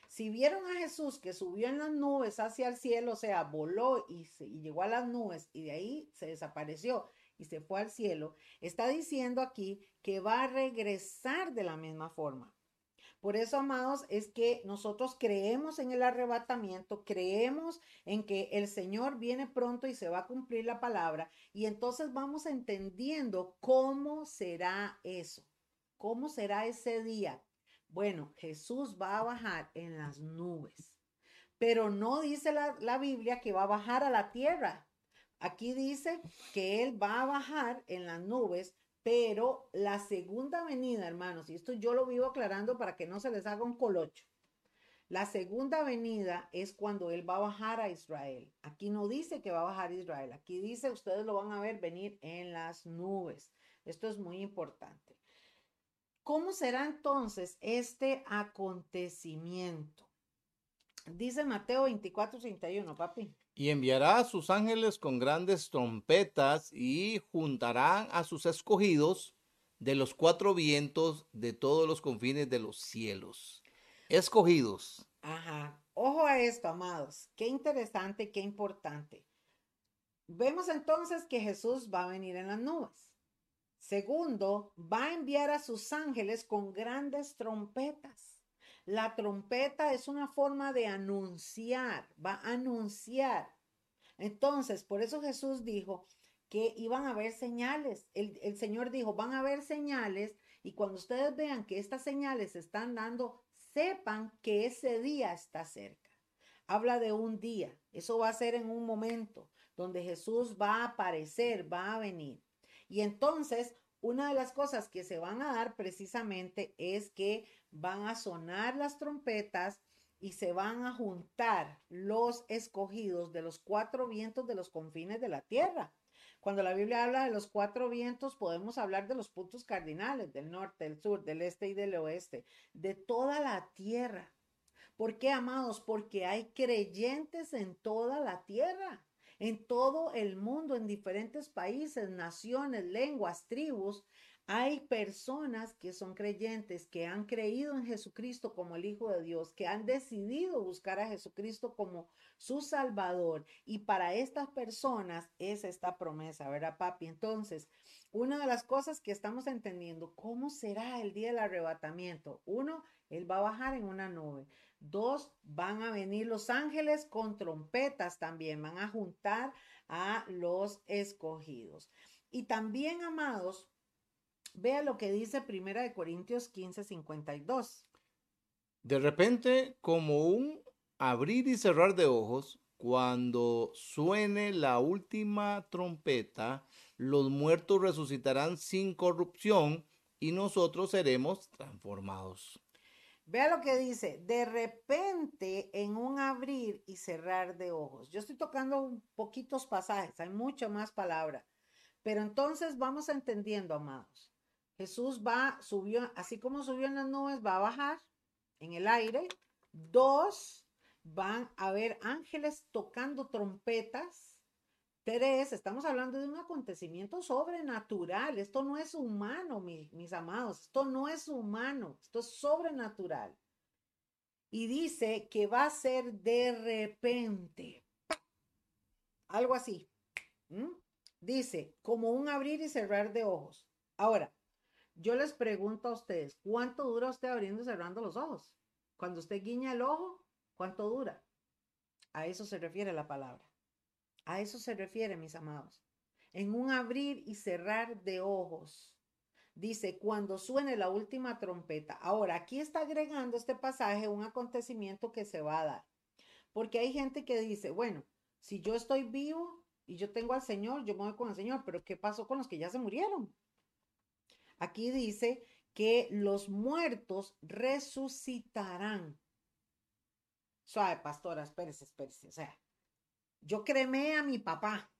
Si vieron a Jesús que subió en las nubes hacia el cielo, o sea, voló y, y llegó a las nubes y de ahí se desapareció y se fue al cielo, está diciendo aquí que va a regresar de la misma forma. Por eso, amados, es que nosotros creemos en el arrebatamiento, creemos en que el Señor viene pronto y se va a cumplir la palabra, y entonces vamos entendiendo cómo será eso, cómo será ese día. Bueno, Jesús va a bajar en las nubes, pero no dice la, la Biblia que va a bajar a la tierra. Aquí dice que Él va a bajar en las nubes pero la segunda venida, hermanos, y esto yo lo vivo aclarando para que no se les haga un colocho. La segunda venida es cuando Él va a bajar a Israel. Aquí no dice que va a bajar a Israel. Aquí dice, ustedes lo van a ver venir en las nubes. Esto es muy importante. ¿Cómo será entonces este acontecimiento? Dice Mateo 24, 31, papi. Y enviará a sus ángeles con grandes trompetas y juntarán a sus escogidos de los cuatro vientos de todos los confines de los cielos. Escogidos. Ajá. Ojo a esto, amados. Qué interesante, qué importante. Vemos entonces que Jesús va a venir en las nubes. Segundo, va a enviar a sus ángeles con grandes trompetas. La trompeta es una forma de anunciar, va a anunciar. Entonces, por eso Jesús dijo que iban a haber señales. El, Señor dijo, van a haber señales y cuando ustedes vean que estas señales se están dando, sepan que ese día está cerca. Habla de un día. Eso va a ser en un momento donde Jesús va a aparecer, va a venir. Y entonces, una de las cosas que se van a dar precisamente es que van a sonar las trompetas y se van a juntar los escogidos de los cuatro vientos de los confines de la tierra. Cuando la Biblia habla de los cuatro vientos, podemos hablar de los puntos cardinales, del norte, del sur, del este y del oeste, de toda la tierra. ¿Por qué, amados? Porque hay creyentes en toda la tierra, en todo el mundo, en diferentes países, naciones, lenguas, tribus. Hay personas que son creyentes, que han creído en Jesucristo como el Hijo de Dios, que han decidido buscar a Jesucristo como su Salvador. Y para estas personas es esta promesa, ¿verdad, papi? Entonces, una de las cosas que estamos entendiendo, ¿cómo será el día del arrebatamiento? Uno, Él va a bajar en una nube. Dos, van a venir los ángeles con trompetas también, van a juntar a los escogidos. Y también, amados, Vea lo que dice Primera de Corintios 15, 52. De repente, como un abrir y cerrar de ojos, cuando suene la última trompeta, los muertos resucitarán sin corrupción y nosotros seremos transformados. Vea lo que dice, de repente en un abrir y cerrar de ojos. Yo estoy tocando poquitos pasajes, hay mucho más palabra, pero entonces vamos entendiendo, amados. Jesús va, subió, así como subió en las nubes, va a bajar en el aire. Dos, van a ver ángeles tocando trompetas. Estamos hablando de un acontecimiento sobrenatural. Esto no es humano, mis amados. Esto no es humano. Esto es sobrenatural. Y dice que va a ser de repente. Algo así. Dice, como un abrir y cerrar de ojos. Ahora, yo les pregunto a ustedes, ¿cuánto dura usted abriendo y cerrando los ojos? Cuando usted guiña el ojo, ¿cuánto dura? A eso se refiere la palabra. A eso se refiere, mis amados. En un abrir y cerrar de ojos. Dice, cuando suene la última trompeta. Ahora, aquí está agregando este pasaje un acontecimiento que se va a dar. Porque hay gente que dice, bueno, si yo estoy vivo y yo tengo al Señor, yo me voy con el Señor, pero ¿qué pasó con los que ya se murieron? Aquí dice que los muertos resucitarán. Suave, pastora, espérese, espérese. O sea, yo cremé a mi papá.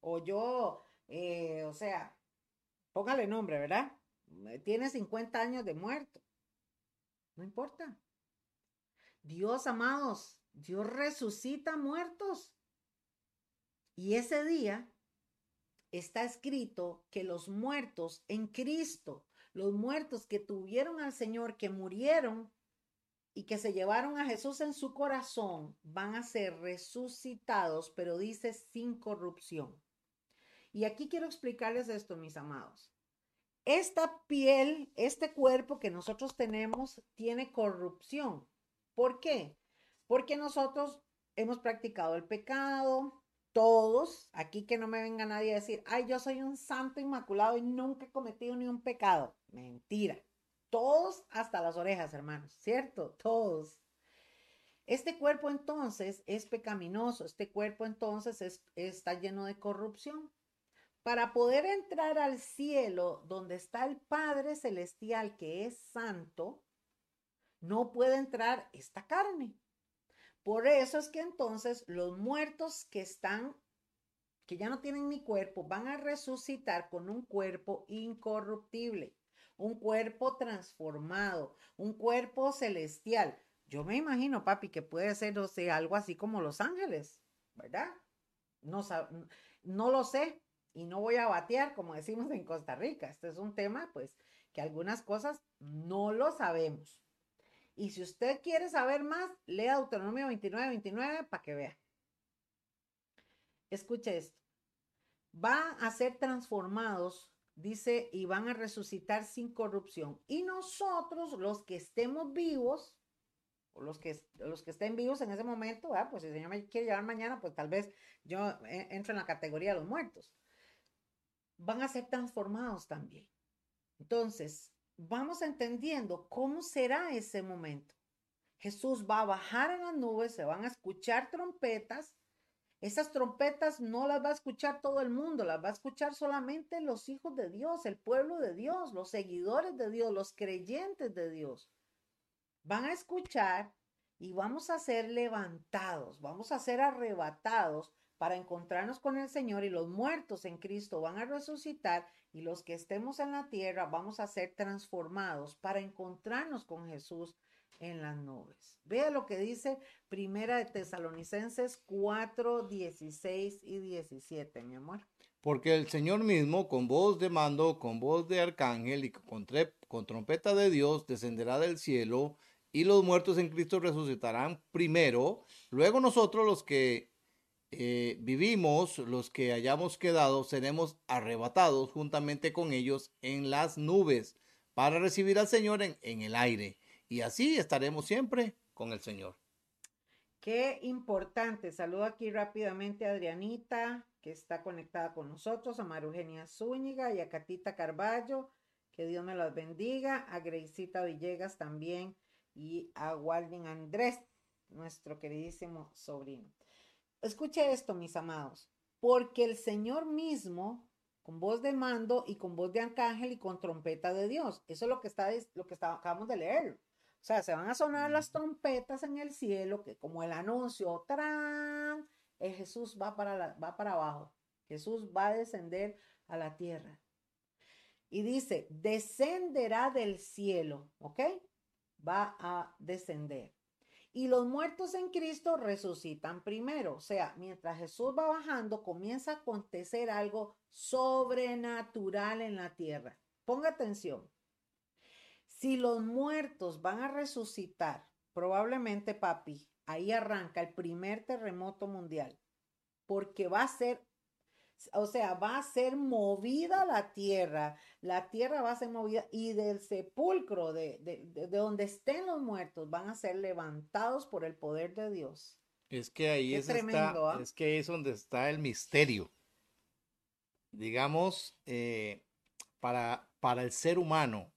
O yo, eh, o sea, póngale nombre, ¿verdad? Tiene 50 años de muerto. No importa. Dios, amados, Dios resucita muertos. Y ese día está escrito que los muertos en Cristo, los muertos que tuvieron al Señor, que murieron y que se llevaron a Jesús en su corazón, van a ser resucitados, pero dice sin corrupción. Y aquí quiero explicarles esto, mis amados. Esta piel, este cuerpo que nosotros tenemos, tiene corrupción. ¿Por qué? Porque nosotros hemos practicado el pecado, todos, aquí que no me venga nadie a decir, ay, yo soy un santo inmaculado y nunca he cometido ni un pecado. Mentira. Todos hasta las orejas, hermanos, ¿cierto? Todos. Este cuerpo entonces es pecaminoso, este cuerpo entonces está lleno de corrupción. Para poder entrar al cielo donde está el Padre Celestial que es santo, no puede entrar esta carne. Por eso es que entonces los muertos que están, que ya no tienen mi cuerpo, van a resucitar con un cuerpo incorruptible, un cuerpo transformado, un cuerpo celestial. Yo me imagino, papi, que puede ser, o sea, algo así como los ángeles, ¿verdad? No, no lo sé y no voy a batear, como decimos en Costa Rica. Este es un tema, pues, que algunas cosas no lo sabemos. Y si usted quiere saber más, lea Autonomía 29, 29 para que vea. Escuche esto. Va a ser transformados, dice, y van a resucitar sin corrupción. Y nosotros, los que estemos vivos, o los que, los que estén vivos en ese momento, pues si el Señor me quiere llevar mañana, pues tal vez yo entro en la categoría de los muertos. Van a ser transformados también. Entonces, vamos entendiendo cómo será ese momento. Jesús va a bajar en las nubes, se van a escuchar trompetas. Esas trompetas no las va a escuchar todo el mundo, las va a escuchar solamente los hijos de Dios, el pueblo de Dios, los seguidores de Dios, los creyentes de Dios. Van a escuchar y vamos a ser levantados, vamos a ser arrebatados para encontrarnos con el Señor y los muertos en Cristo van a resucitar y los que estemos en la tierra vamos a ser transformados para encontrarnos con Jesús en las nubes. Vea lo que dice Primera de Tesalonicenses 4, 16 y 17, mi amor. Porque el Señor mismo, con voz de mando, con voz de arcángel y con, con trompeta de Dios, descenderá del cielo y los muertos en Cristo resucitarán primero, luego nosotros los que eh, vivimos, los que hayamos quedado, seremos arrebatados juntamente con ellos en las nubes para recibir al Señor en, en el aire. Y así estaremos siempre con el Señor. Qué importante. Saludo aquí rápidamente a Adrianita, que está conectada con nosotros, a Maru Eugenia Zúñiga y a Catita Carballo. Que Dios me las bendiga. A Greisita Villegas también y a Walding Andrés, nuestro queridísimo sobrino. Escuche esto, mis amados, porque el Señor mismo, con voz de mando y con voz de arcángel y con trompeta de Dios, eso es lo que está, lo que acabamos de leer. O sea, se van a sonar las trompetas en el cielo, que como el anuncio, ¡tarán! El Jesús va para, va para abajo. Jesús va a descender a la tierra. Y dice, descenderá del cielo, ¿ok? Va a descender. Y los muertos en Cristo resucitan primero. O sea, mientras Jesús va bajando, comienza a acontecer algo sobrenatural en la tierra. Ponga atención. Si los muertos van a resucitar, probablemente, papi, ahí arranca el primer terremoto mundial, porque va a ser, o sea, va a ser movida la tierra, la tierra va a ser movida y del sepulcro, de, de, donde estén los muertos, van a ser levantados por el poder de Dios. Es que ahí es, ¿ah? es que es donde está el misterio. Digamos, eh, para, para el ser humano,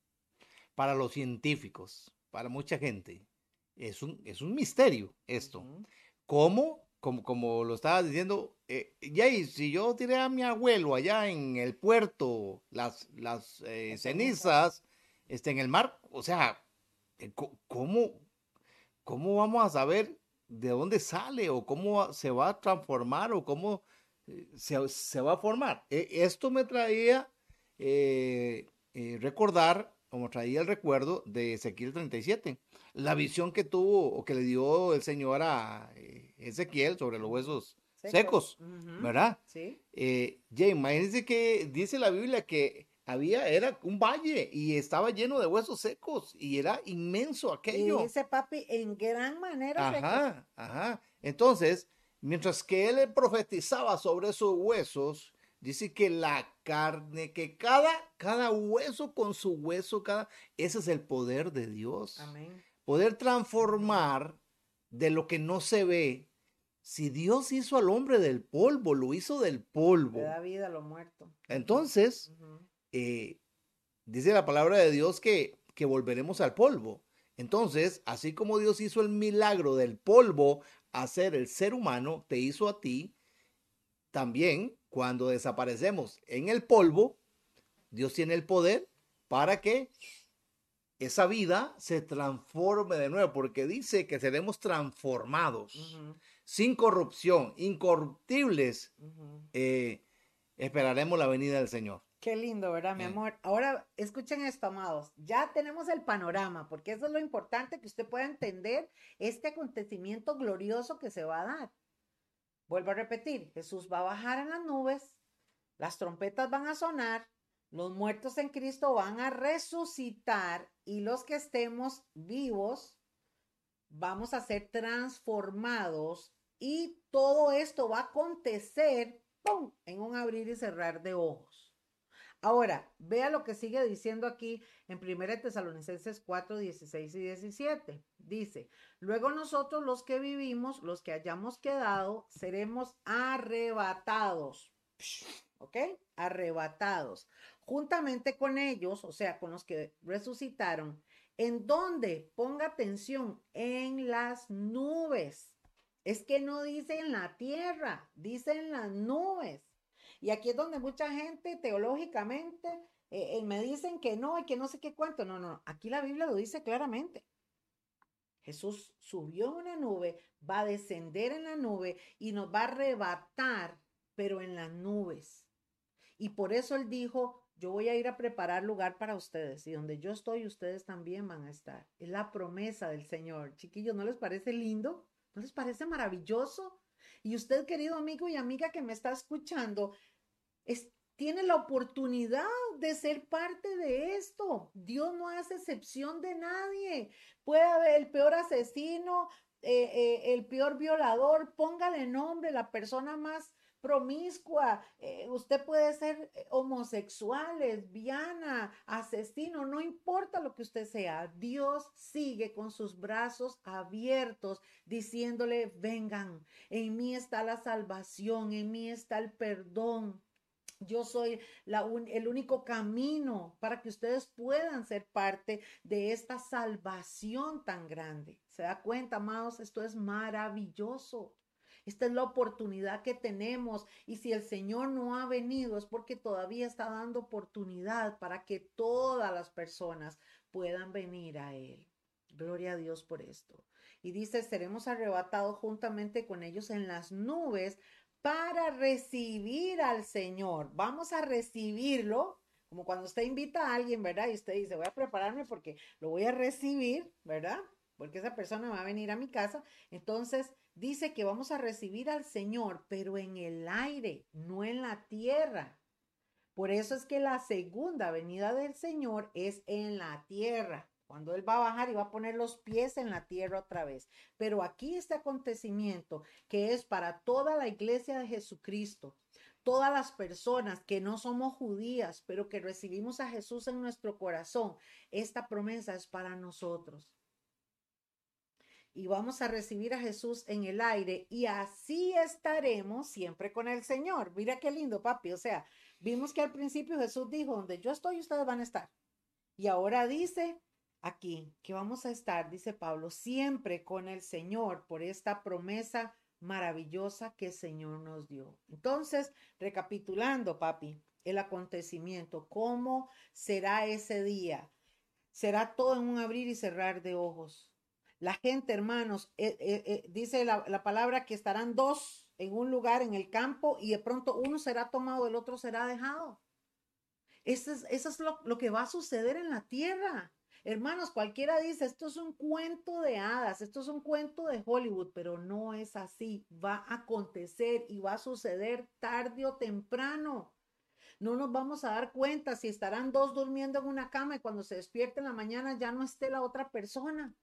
para los científicos, para mucha gente, es un, es un misterio esto. ¿Cómo como, como lo estaba diciendo, eh, Jay, si yo tiré a mi abuelo allá en el puerto las, las eh, cenizas este, en el mar, o sea, eh, ¿cómo, ¿cómo vamos a saber de dónde sale o cómo se va a transformar o cómo eh, se, se va a formar? E, esto me traía recordar, como traía el recuerdo de Ezequiel 37 la visión que tuvo o que le dio el Señor a eh, Ezequiel sobre los huesos secos, ¿verdad? Sí. Eh, imagínense que dice la Biblia que había, era un valle y estaba lleno de huesos secos y era inmenso aquello. Y dice papi, en gran manera. Ajá, ajá. Entonces, mientras que él profetizaba sobre esos huesos, dice que la carne, que cada, cada hueso con su hueso, cada, ese es el poder de Dios. Amén poder transformar de lo que no se ve. Si Dios hizo al hombre del polvo, lo hizo del polvo. Le da vida a lo muerto. Entonces, eh, dice la palabra de Dios que, que volveremos al polvo. Entonces, así como Dios hizo el milagro del polvo hacer el ser humano, te hizo a ti, también cuando desaparecemos en el polvo, Dios tiene el poder para que esa vida se transforme de nuevo, porque dice que seremos transformados, sin corrupción, incorruptibles. Eh, esperaremos la venida del Señor. Qué lindo, ¿verdad, mi amor? Ahora, escuchen esto, amados. Ya tenemos el panorama, porque eso es lo importante, que usted pueda entender este acontecimiento glorioso que se va a dar. Vuelvo a repetir, Jesús va a bajar en las nubes, las trompetas van a sonar, los muertos en Cristo van a resucitar y los que estemos vivos vamos a ser transformados y todo esto va a acontecer en un abrir y cerrar de ojos. Ahora, vea lo que sigue diciendo aquí en 1 Tesalonicenses 4, 16 y 17. Dice, luego nosotros los que vivimos, los que hayamos quedado, seremos arrebatados. ¿Ok? Arrebatados juntamente con ellos, o sea, con los que resucitaron, en donde, ponga atención, en las nubes. Es que no dice en la tierra, dice en las nubes. Y aquí es donde mucha gente teológicamente eh, eh, me dicen que no y que no sé qué cuánto. No, no, aquí la Biblia lo dice claramente. Jesús subió una nube, va a descender en la nube y nos va a arrebatar, pero en las nubes. Y por eso él dijo, yo voy a ir a preparar lugar para ustedes y donde yo estoy, ustedes también van a estar. Es la promesa del Señor. Chiquillos, ¿no les parece lindo? ¿No les parece maravilloso? Y usted, querido amigo y amiga que me está escuchando, tiene la oportunidad de ser parte de esto. Dios no hace excepción de nadie. Puede haber el peor asesino, eh, eh, el peor violador, póngale nombre, la persona más promiscua, eh, usted puede ser homosexual, lesbiana, asesino, no importa lo que usted sea, Dios sigue con sus brazos abiertos diciéndole, vengan, en mí está la salvación, en mí está el perdón. Yo soy la el único camino para que ustedes puedan ser parte de esta salvación tan grande. ¿Se da cuenta, amados? Esto es maravilloso. Esta es la oportunidad que tenemos y si el Señor no ha venido es porque todavía está dando oportunidad para que todas las personas puedan venir a Él. Gloria a Dios por esto. Y dice, seremos arrebatados juntamente con ellos en las nubes para recibir al Señor. Vamos a recibirlo, como cuando usted invita a alguien, ¿verdad? Y usted dice, voy a prepararme porque lo voy a recibir, ¿verdad? Porque esa persona va a venir a mi casa. Entonces, dice que vamos a recibir al Señor, pero en el aire, no en la tierra. Por eso es que la segunda venida del Señor es en la tierra. Cuando Él va a bajar y va a poner los pies en la tierra otra vez. Pero aquí este acontecimiento que es para toda la iglesia de Jesucristo, todas las personas que no somos judías, pero que recibimos a Jesús en nuestro corazón, esta promesa es para nosotros. Y vamos a recibir a Jesús en el aire y así estaremos siempre con el Señor. Mira qué lindo, papi. O sea, vimos que al principio Jesús dijo, donde yo estoy, ustedes van a estar. Y ahora dice, aquí, que vamos a estar, dice Pablo, siempre con el Señor por esta promesa maravillosa que el Señor nos dio. Entonces, recapitulando, papi, el acontecimiento, ¿cómo será ese día? Será todo en un abrir y cerrar de ojos. La gente, hermanos, eh, eh, eh, dice la, palabra que estarán dos en un lugar en el campo y de pronto uno será tomado, el otro será dejado. Eso es, lo que va a suceder en la tierra. Hermanos, cualquiera dice, esto es un cuento de hadas, esto es un cuento de Hollywood, pero no es así. Va a acontecer y va a suceder tarde o temprano. No nos vamos a dar cuenta si estarán dos durmiendo en una cama y cuando se despierte en la mañana ya no esté la otra persona.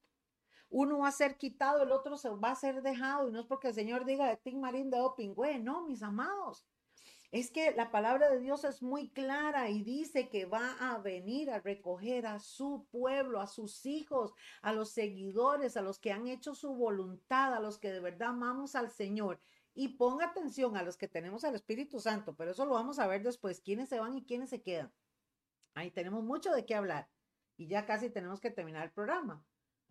Uno va a ser quitado, el otro se va a ser dejado. Y no es porque el Señor diga de Tim Marín de Opingüe, no, mis amados. Es que la palabra de Dios es muy clara y dice que va a venir a recoger a su pueblo, a sus hijos, a los seguidores, a los que han hecho su voluntad, a los que de verdad amamos al Señor. Y ponga atención a los que tenemos al Espíritu Santo, pero eso lo vamos a ver después, quiénes se van y quiénes se quedan. Ahí tenemos mucho de qué hablar y ya casi tenemos que terminar el programa.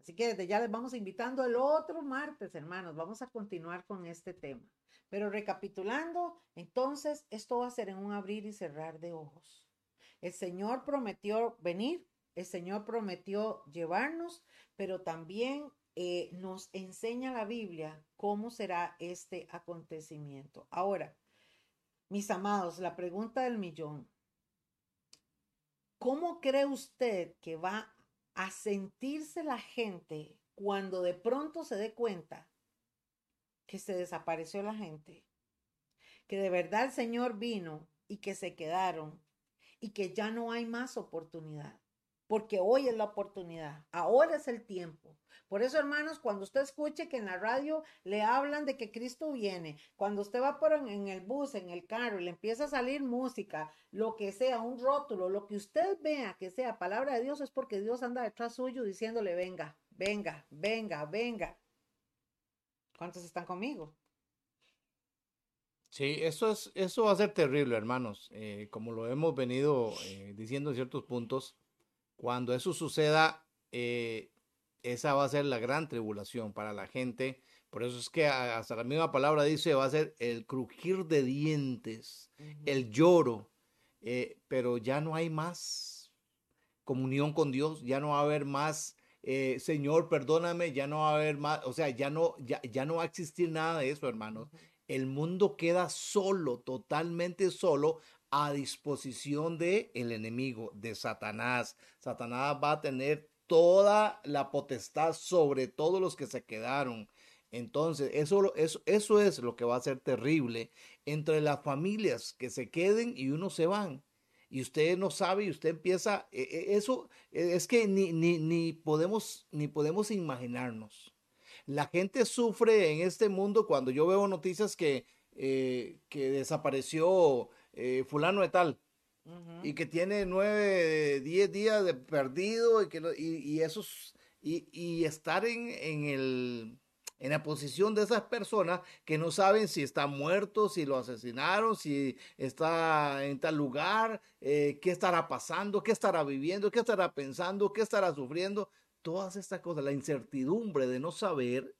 Así que desde ya les vamos invitando el otro martes, hermanos, vamos a continuar con este tema. Pero recapitulando, entonces esto va a ser en un abrir y cerrar de ojos. El Señor prometió venir, el Señor prometió llevarnos, pero también eh, nos enseña la Biblia cómo será este acontecimiento. Ahora, mis amados, la pregunta del millón. ¿Cómo cree usted que va a sentirse la gente cuando de pronto se dé cuenta que se desapareció la gente, que de verdad el Señor vino y que se quedaron y que ya no hay más oportunidad, porque hoy es la oportunidad, ahora es el tiempo. Por eso, hermanos, cuando usted escuche que en la radio le hablan de que Cristo viene, cuando usted va por en, el bus, en el carro y le empieza a salir música, lo que sea, un rótulo, lo que usted vea que sea palabra de Dios, es porque Dios anda detrás suyo diciéndole, venga, venga, venga, venga. ¿Cuántos están conmigo? Sí, eso, es, eso va a ser terrible, hermanos. Eh, como lo hemos venido eh, diciendo en ciertos puntos, cuando eso suceda, eh, esa va a ser la gran tribulación para la gente. Por eso es que hasta la misma palabra dice, va a ser el crujir de dientes, el lloro, pero ya no hay más comunión con Dios, ya no va a haber más eh, Señor, perdóname, ya no va a haber más, o sea, ya no, ya, ya no va a existir nada de eso, hermanos. El mundo queda solo, totalmente solo, a disposición de el enemigo, de Satanás. Satanás va a tener toda la potestad sobre todos los que se quedaron. Entonces, eso, eso, eso es lo que va a ser terrible entre las familias que se queden y uno se van y usted no sabe y usted empieza, e, e, eso e, es que ni, ni, ni, podemos, ni podemos imaginarnos. La gente sufre en este mundo cuando yo veo noticias que, eh, que desapareció eh, fulano de tal. Y que tiene nueve, diez días de perdido y que y, y esos y, y estar en, en el en la posición de esas personas que no saben si está muerto, si lo asesinaron, si está en tal lugar, eh, qué estará pasando, qué estará viviendo, qué estará pensando, qué estará sufriendo. Todas estas cosas, la incertidumbre de no saber,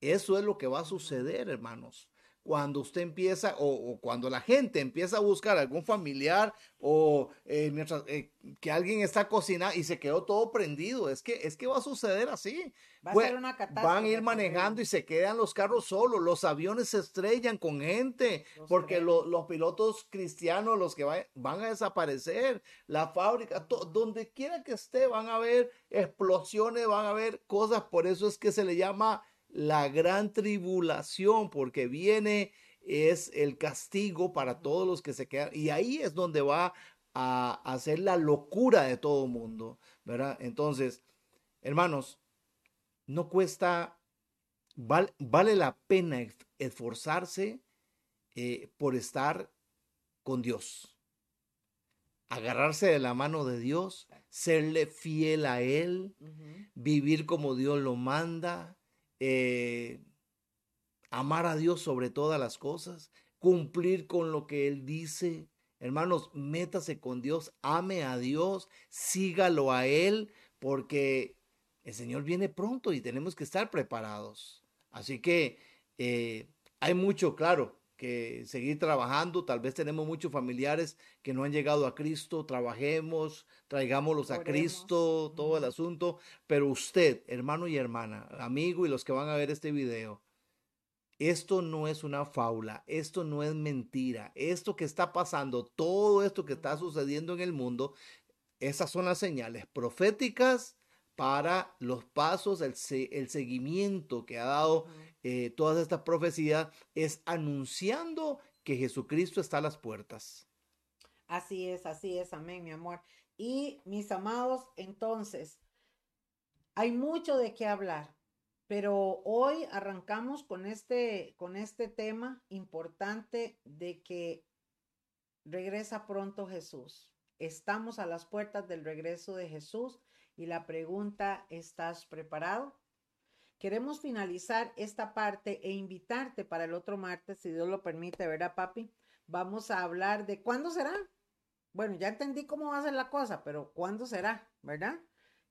eso es lo que va a suceder, hermanos cuando usted empieza o, cuando la gente empieza a buscar algún familiar o eh, mientras eh, que alguien está cocinando y se quedó todo prendido, es que es que va a suceder así. Va a ser una Van a ir manejando y se quedan los carros solos, los aviones se estrellan con gente porque los pilotos cristianos, los que van a desaparecer, la fábrica, donde quiera que esté van a haber explosiones, van a haber cosas, por eso es que se le llama la gran tribulación, porque viene es el castigo para todos los que se quedan. Y ahí es donde va a hacer la locura de todo mundo, ¿verdad? Entonces, Hermanos, no cuesta, vale la pena esforzarse eh, por estar con Dios. Agarrarse de la mano de Dios, serle fiel a Él, vivir como Dios lo manda, eh, amar a Dios sobre todas las cosas, cumplir con lo que Él dice. Hermanos, métase con Dios, ame a Dios, sígalo a Él, porque el Señor viene pronto y tenemos que estar preparados. Así que eh, hay mucho, claro, que seguir trabajando. Tal vez tenemos muchos familiares que no han llegado a Cristo. Trabajemos, traigámoslos a Cristo, todo el asunto. Pero usted, hermano y hermana, amigo y los que van a ver este video, esto no es una faula, esto no es mentira, esto que está pasando, todo esto que está sucediendo en el mundo, esas son las señales proféticas para los pasos, el, el seguimiento que ha dado eh, todas estas profecías, es anunciando que Jesucristo está a las puertas. Así es, así es, amén, mi amor. Y mis amados, entonces, hay mucho de qué hablar. Pero hoy arrancamos con este, con este tema importante de que regresa pronto Jesús. Estamos a las puertas del regreso de Jesús y la pregunta, ¿estás preparado? Queremos finalizar esta parte e invitarte para el otro martes, si Dios lo permite, ¿verdad, papi? Vamos a hablar de cuándo será. Bueno, ya entendí cómo va a ser la cosa, pero ¿cuándo será? ¿Verdad?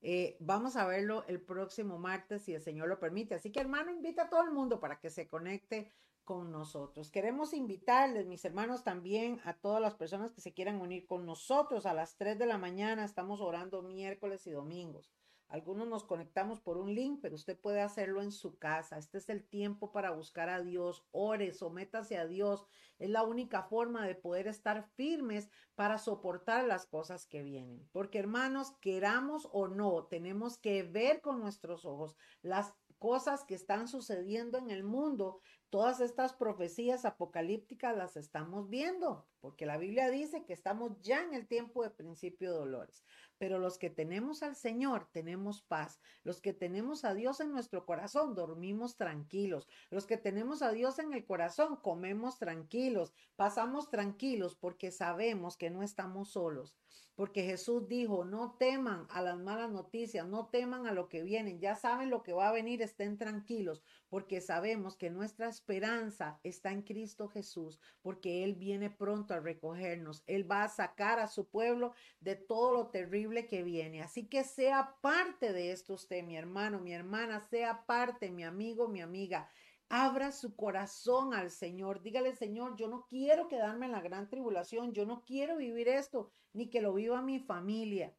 Eh, vamos a verlo el próximo martes, si el Señor lo permite. Así que, hermano, invita a todo el mundo para que se conecte con nosotros. Queremos invitarles, mis hermanos, también a todas las personas que se quieran unir con nosotros a las 3 de la mañana. Estamos orando miércoles y domingos. Algunos nos conectamos por un link, pero usted puede hacerlo en su casa. Este es el tiempo para buscar a Dios. Ore, sométase a Dios. Es la única forma de poder estar firmes para soportar las cosas que vienen. Porque hermanos, queramos o no, tenemos que ver con nuestros ojos las cosas que están sucediendo en el mundo Todas estas profecías apocalípticas las estamos viendo, porque la Biblia dice que estamos ya en el tiempo de principio de dolores. Pero los que tenemos al Señor tenemos paz. Los que tenemos a Dios en nuestro corazón dormimos tranquilos. Los que tenemos a Dios en el corazón comemos tranquilos, pasamos tranquilos porque sabemos que no estamos solos porque Jesús dijo, no teman a las malas noticias, no teman a lo que vienen, ya saben lo que va a venir, estén tranquilos, porque sabemos que nuestra esperanza está en Cristo Jesús, porque Él viene pronto a recogernos, Él va a sacar a su pueblo de todo lo terrible que viene. Así que sea parte de esto usted, mi hermano, mi hermana, sea parte, mi amigo, mi amiga. Abra su corazón al Señor. Dígale, Señor, yo no quiero quedarme en la gran tribulación. Yo no quiero vivir esto, ni que lo viva mi familia.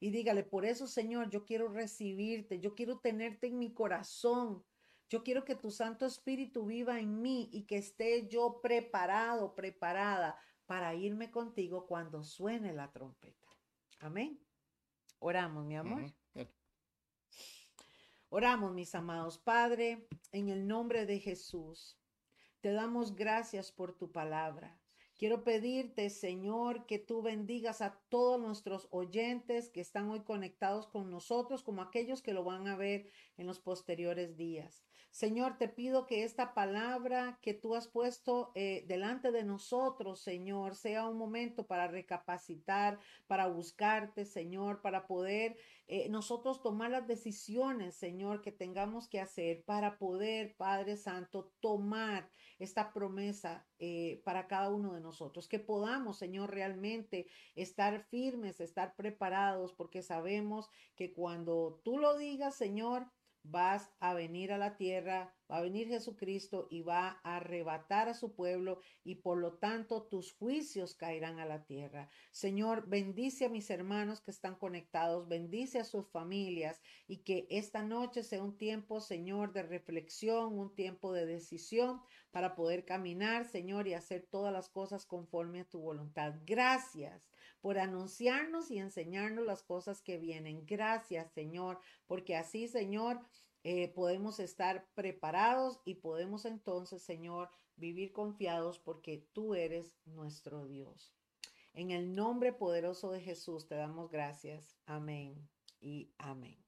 Y dígale, por eso, Señor, yo quiero recibirte. Yo quiero tenerte en mi corazón. Yo quiero que tu Santo Espíritu viva en mí y que esté yo preparado, preparada para irme contigo cuando suene la trompeta. Amén. Oramos, mi amor. Oramos, mis amados. Padre, en el nombre de Jesús, te damos gracias por tu palabra. Quiero pedirte, Señor, que tú bendigas a todos nuestros oyentes que están hoy conectados con nosotros, como aquellos que lo van a ver en los posteriores días. Señor, te pido que esta palabra que tú has puesto eh, delante de nosotros, Señor, sea un momento para recapacitar, para buscarte, Señor, para poder eh, nosotros tomar las decisiones, Señor, que tengamos que hacer para poder, Padre Santo, tomar esta promesa eh, para cada uno de nosotros. Que podamos, Señor, realmente estar firmes, estar preparados, porque sabemos que cuando tú lo digas, Señor, vas a venir a la tierra, va a venir Jesucristo y va a arrebatar a su pueblo y por lo tanto tus juicios caerán a la tierra. Señor, bendice a mis hermanos que están conectados, bendice a sus familias y que esta noche sea un tiempo, Señor, de reflexión, un tiempo de decisión para poder caminar, Señor, y hacer todas las cosas conforme a tu voluntad. Gracias por anunciarnos y enseñarnos las cosas que vienen. Gracias, Señor, porque así, Señor, eh, podemos estar preparados y podemos entonces, Señor, vivir confiados porque tú eres nuestro Dios. En el nombre poderoso de Jesús te damos gracias. Amén y amén.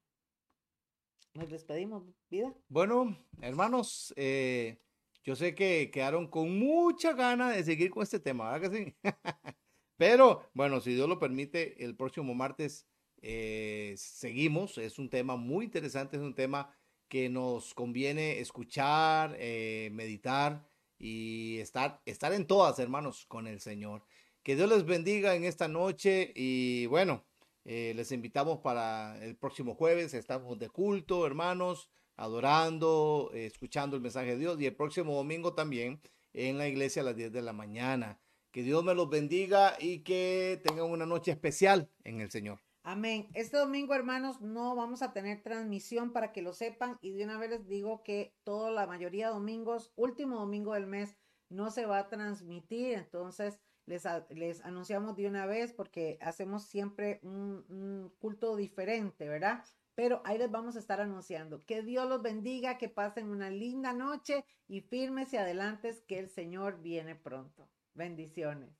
Nos despedimos, vida. Bueno, hermanos, eh, yo sé que quedaron con mucha gana de seguir con este tema, ¿verdad que sí? Pero bueno, si Dios lo permite, el próximo martes eh, seguimos. Es un tema muy interesante, es un tema que nos conviene escuchar, eh, meditar y estar, estar en todas, hermanos, con el Señor. Que Dios les bendiga en esta noche y bueno, eh, les invitamos para el próximo jueves. Estamos de culto, hermanos, adorando, escuchando el mensaje de Dios y el próximo domingo también en la iglesia a las 10 de la mañana. Que Dios me los bendiga y que tengan una noche especial en el Señor. Amén. Este domingo, hermanos, no vamos a tener transmisión para que lo sepan y de una vez les digo que toda la mayoría de domingos, último domingo del mes, no se va a transmitir. Entonces, les, les anunciamos de una vez porque hacemos siempre un, un culto diferente, ¿verdad? Pero ahí les vamos a estar anunciando. Que Dios los bendiga, que pasen una linda noche y firmes y adelantes que el Señor viene pronto. Bendiciones.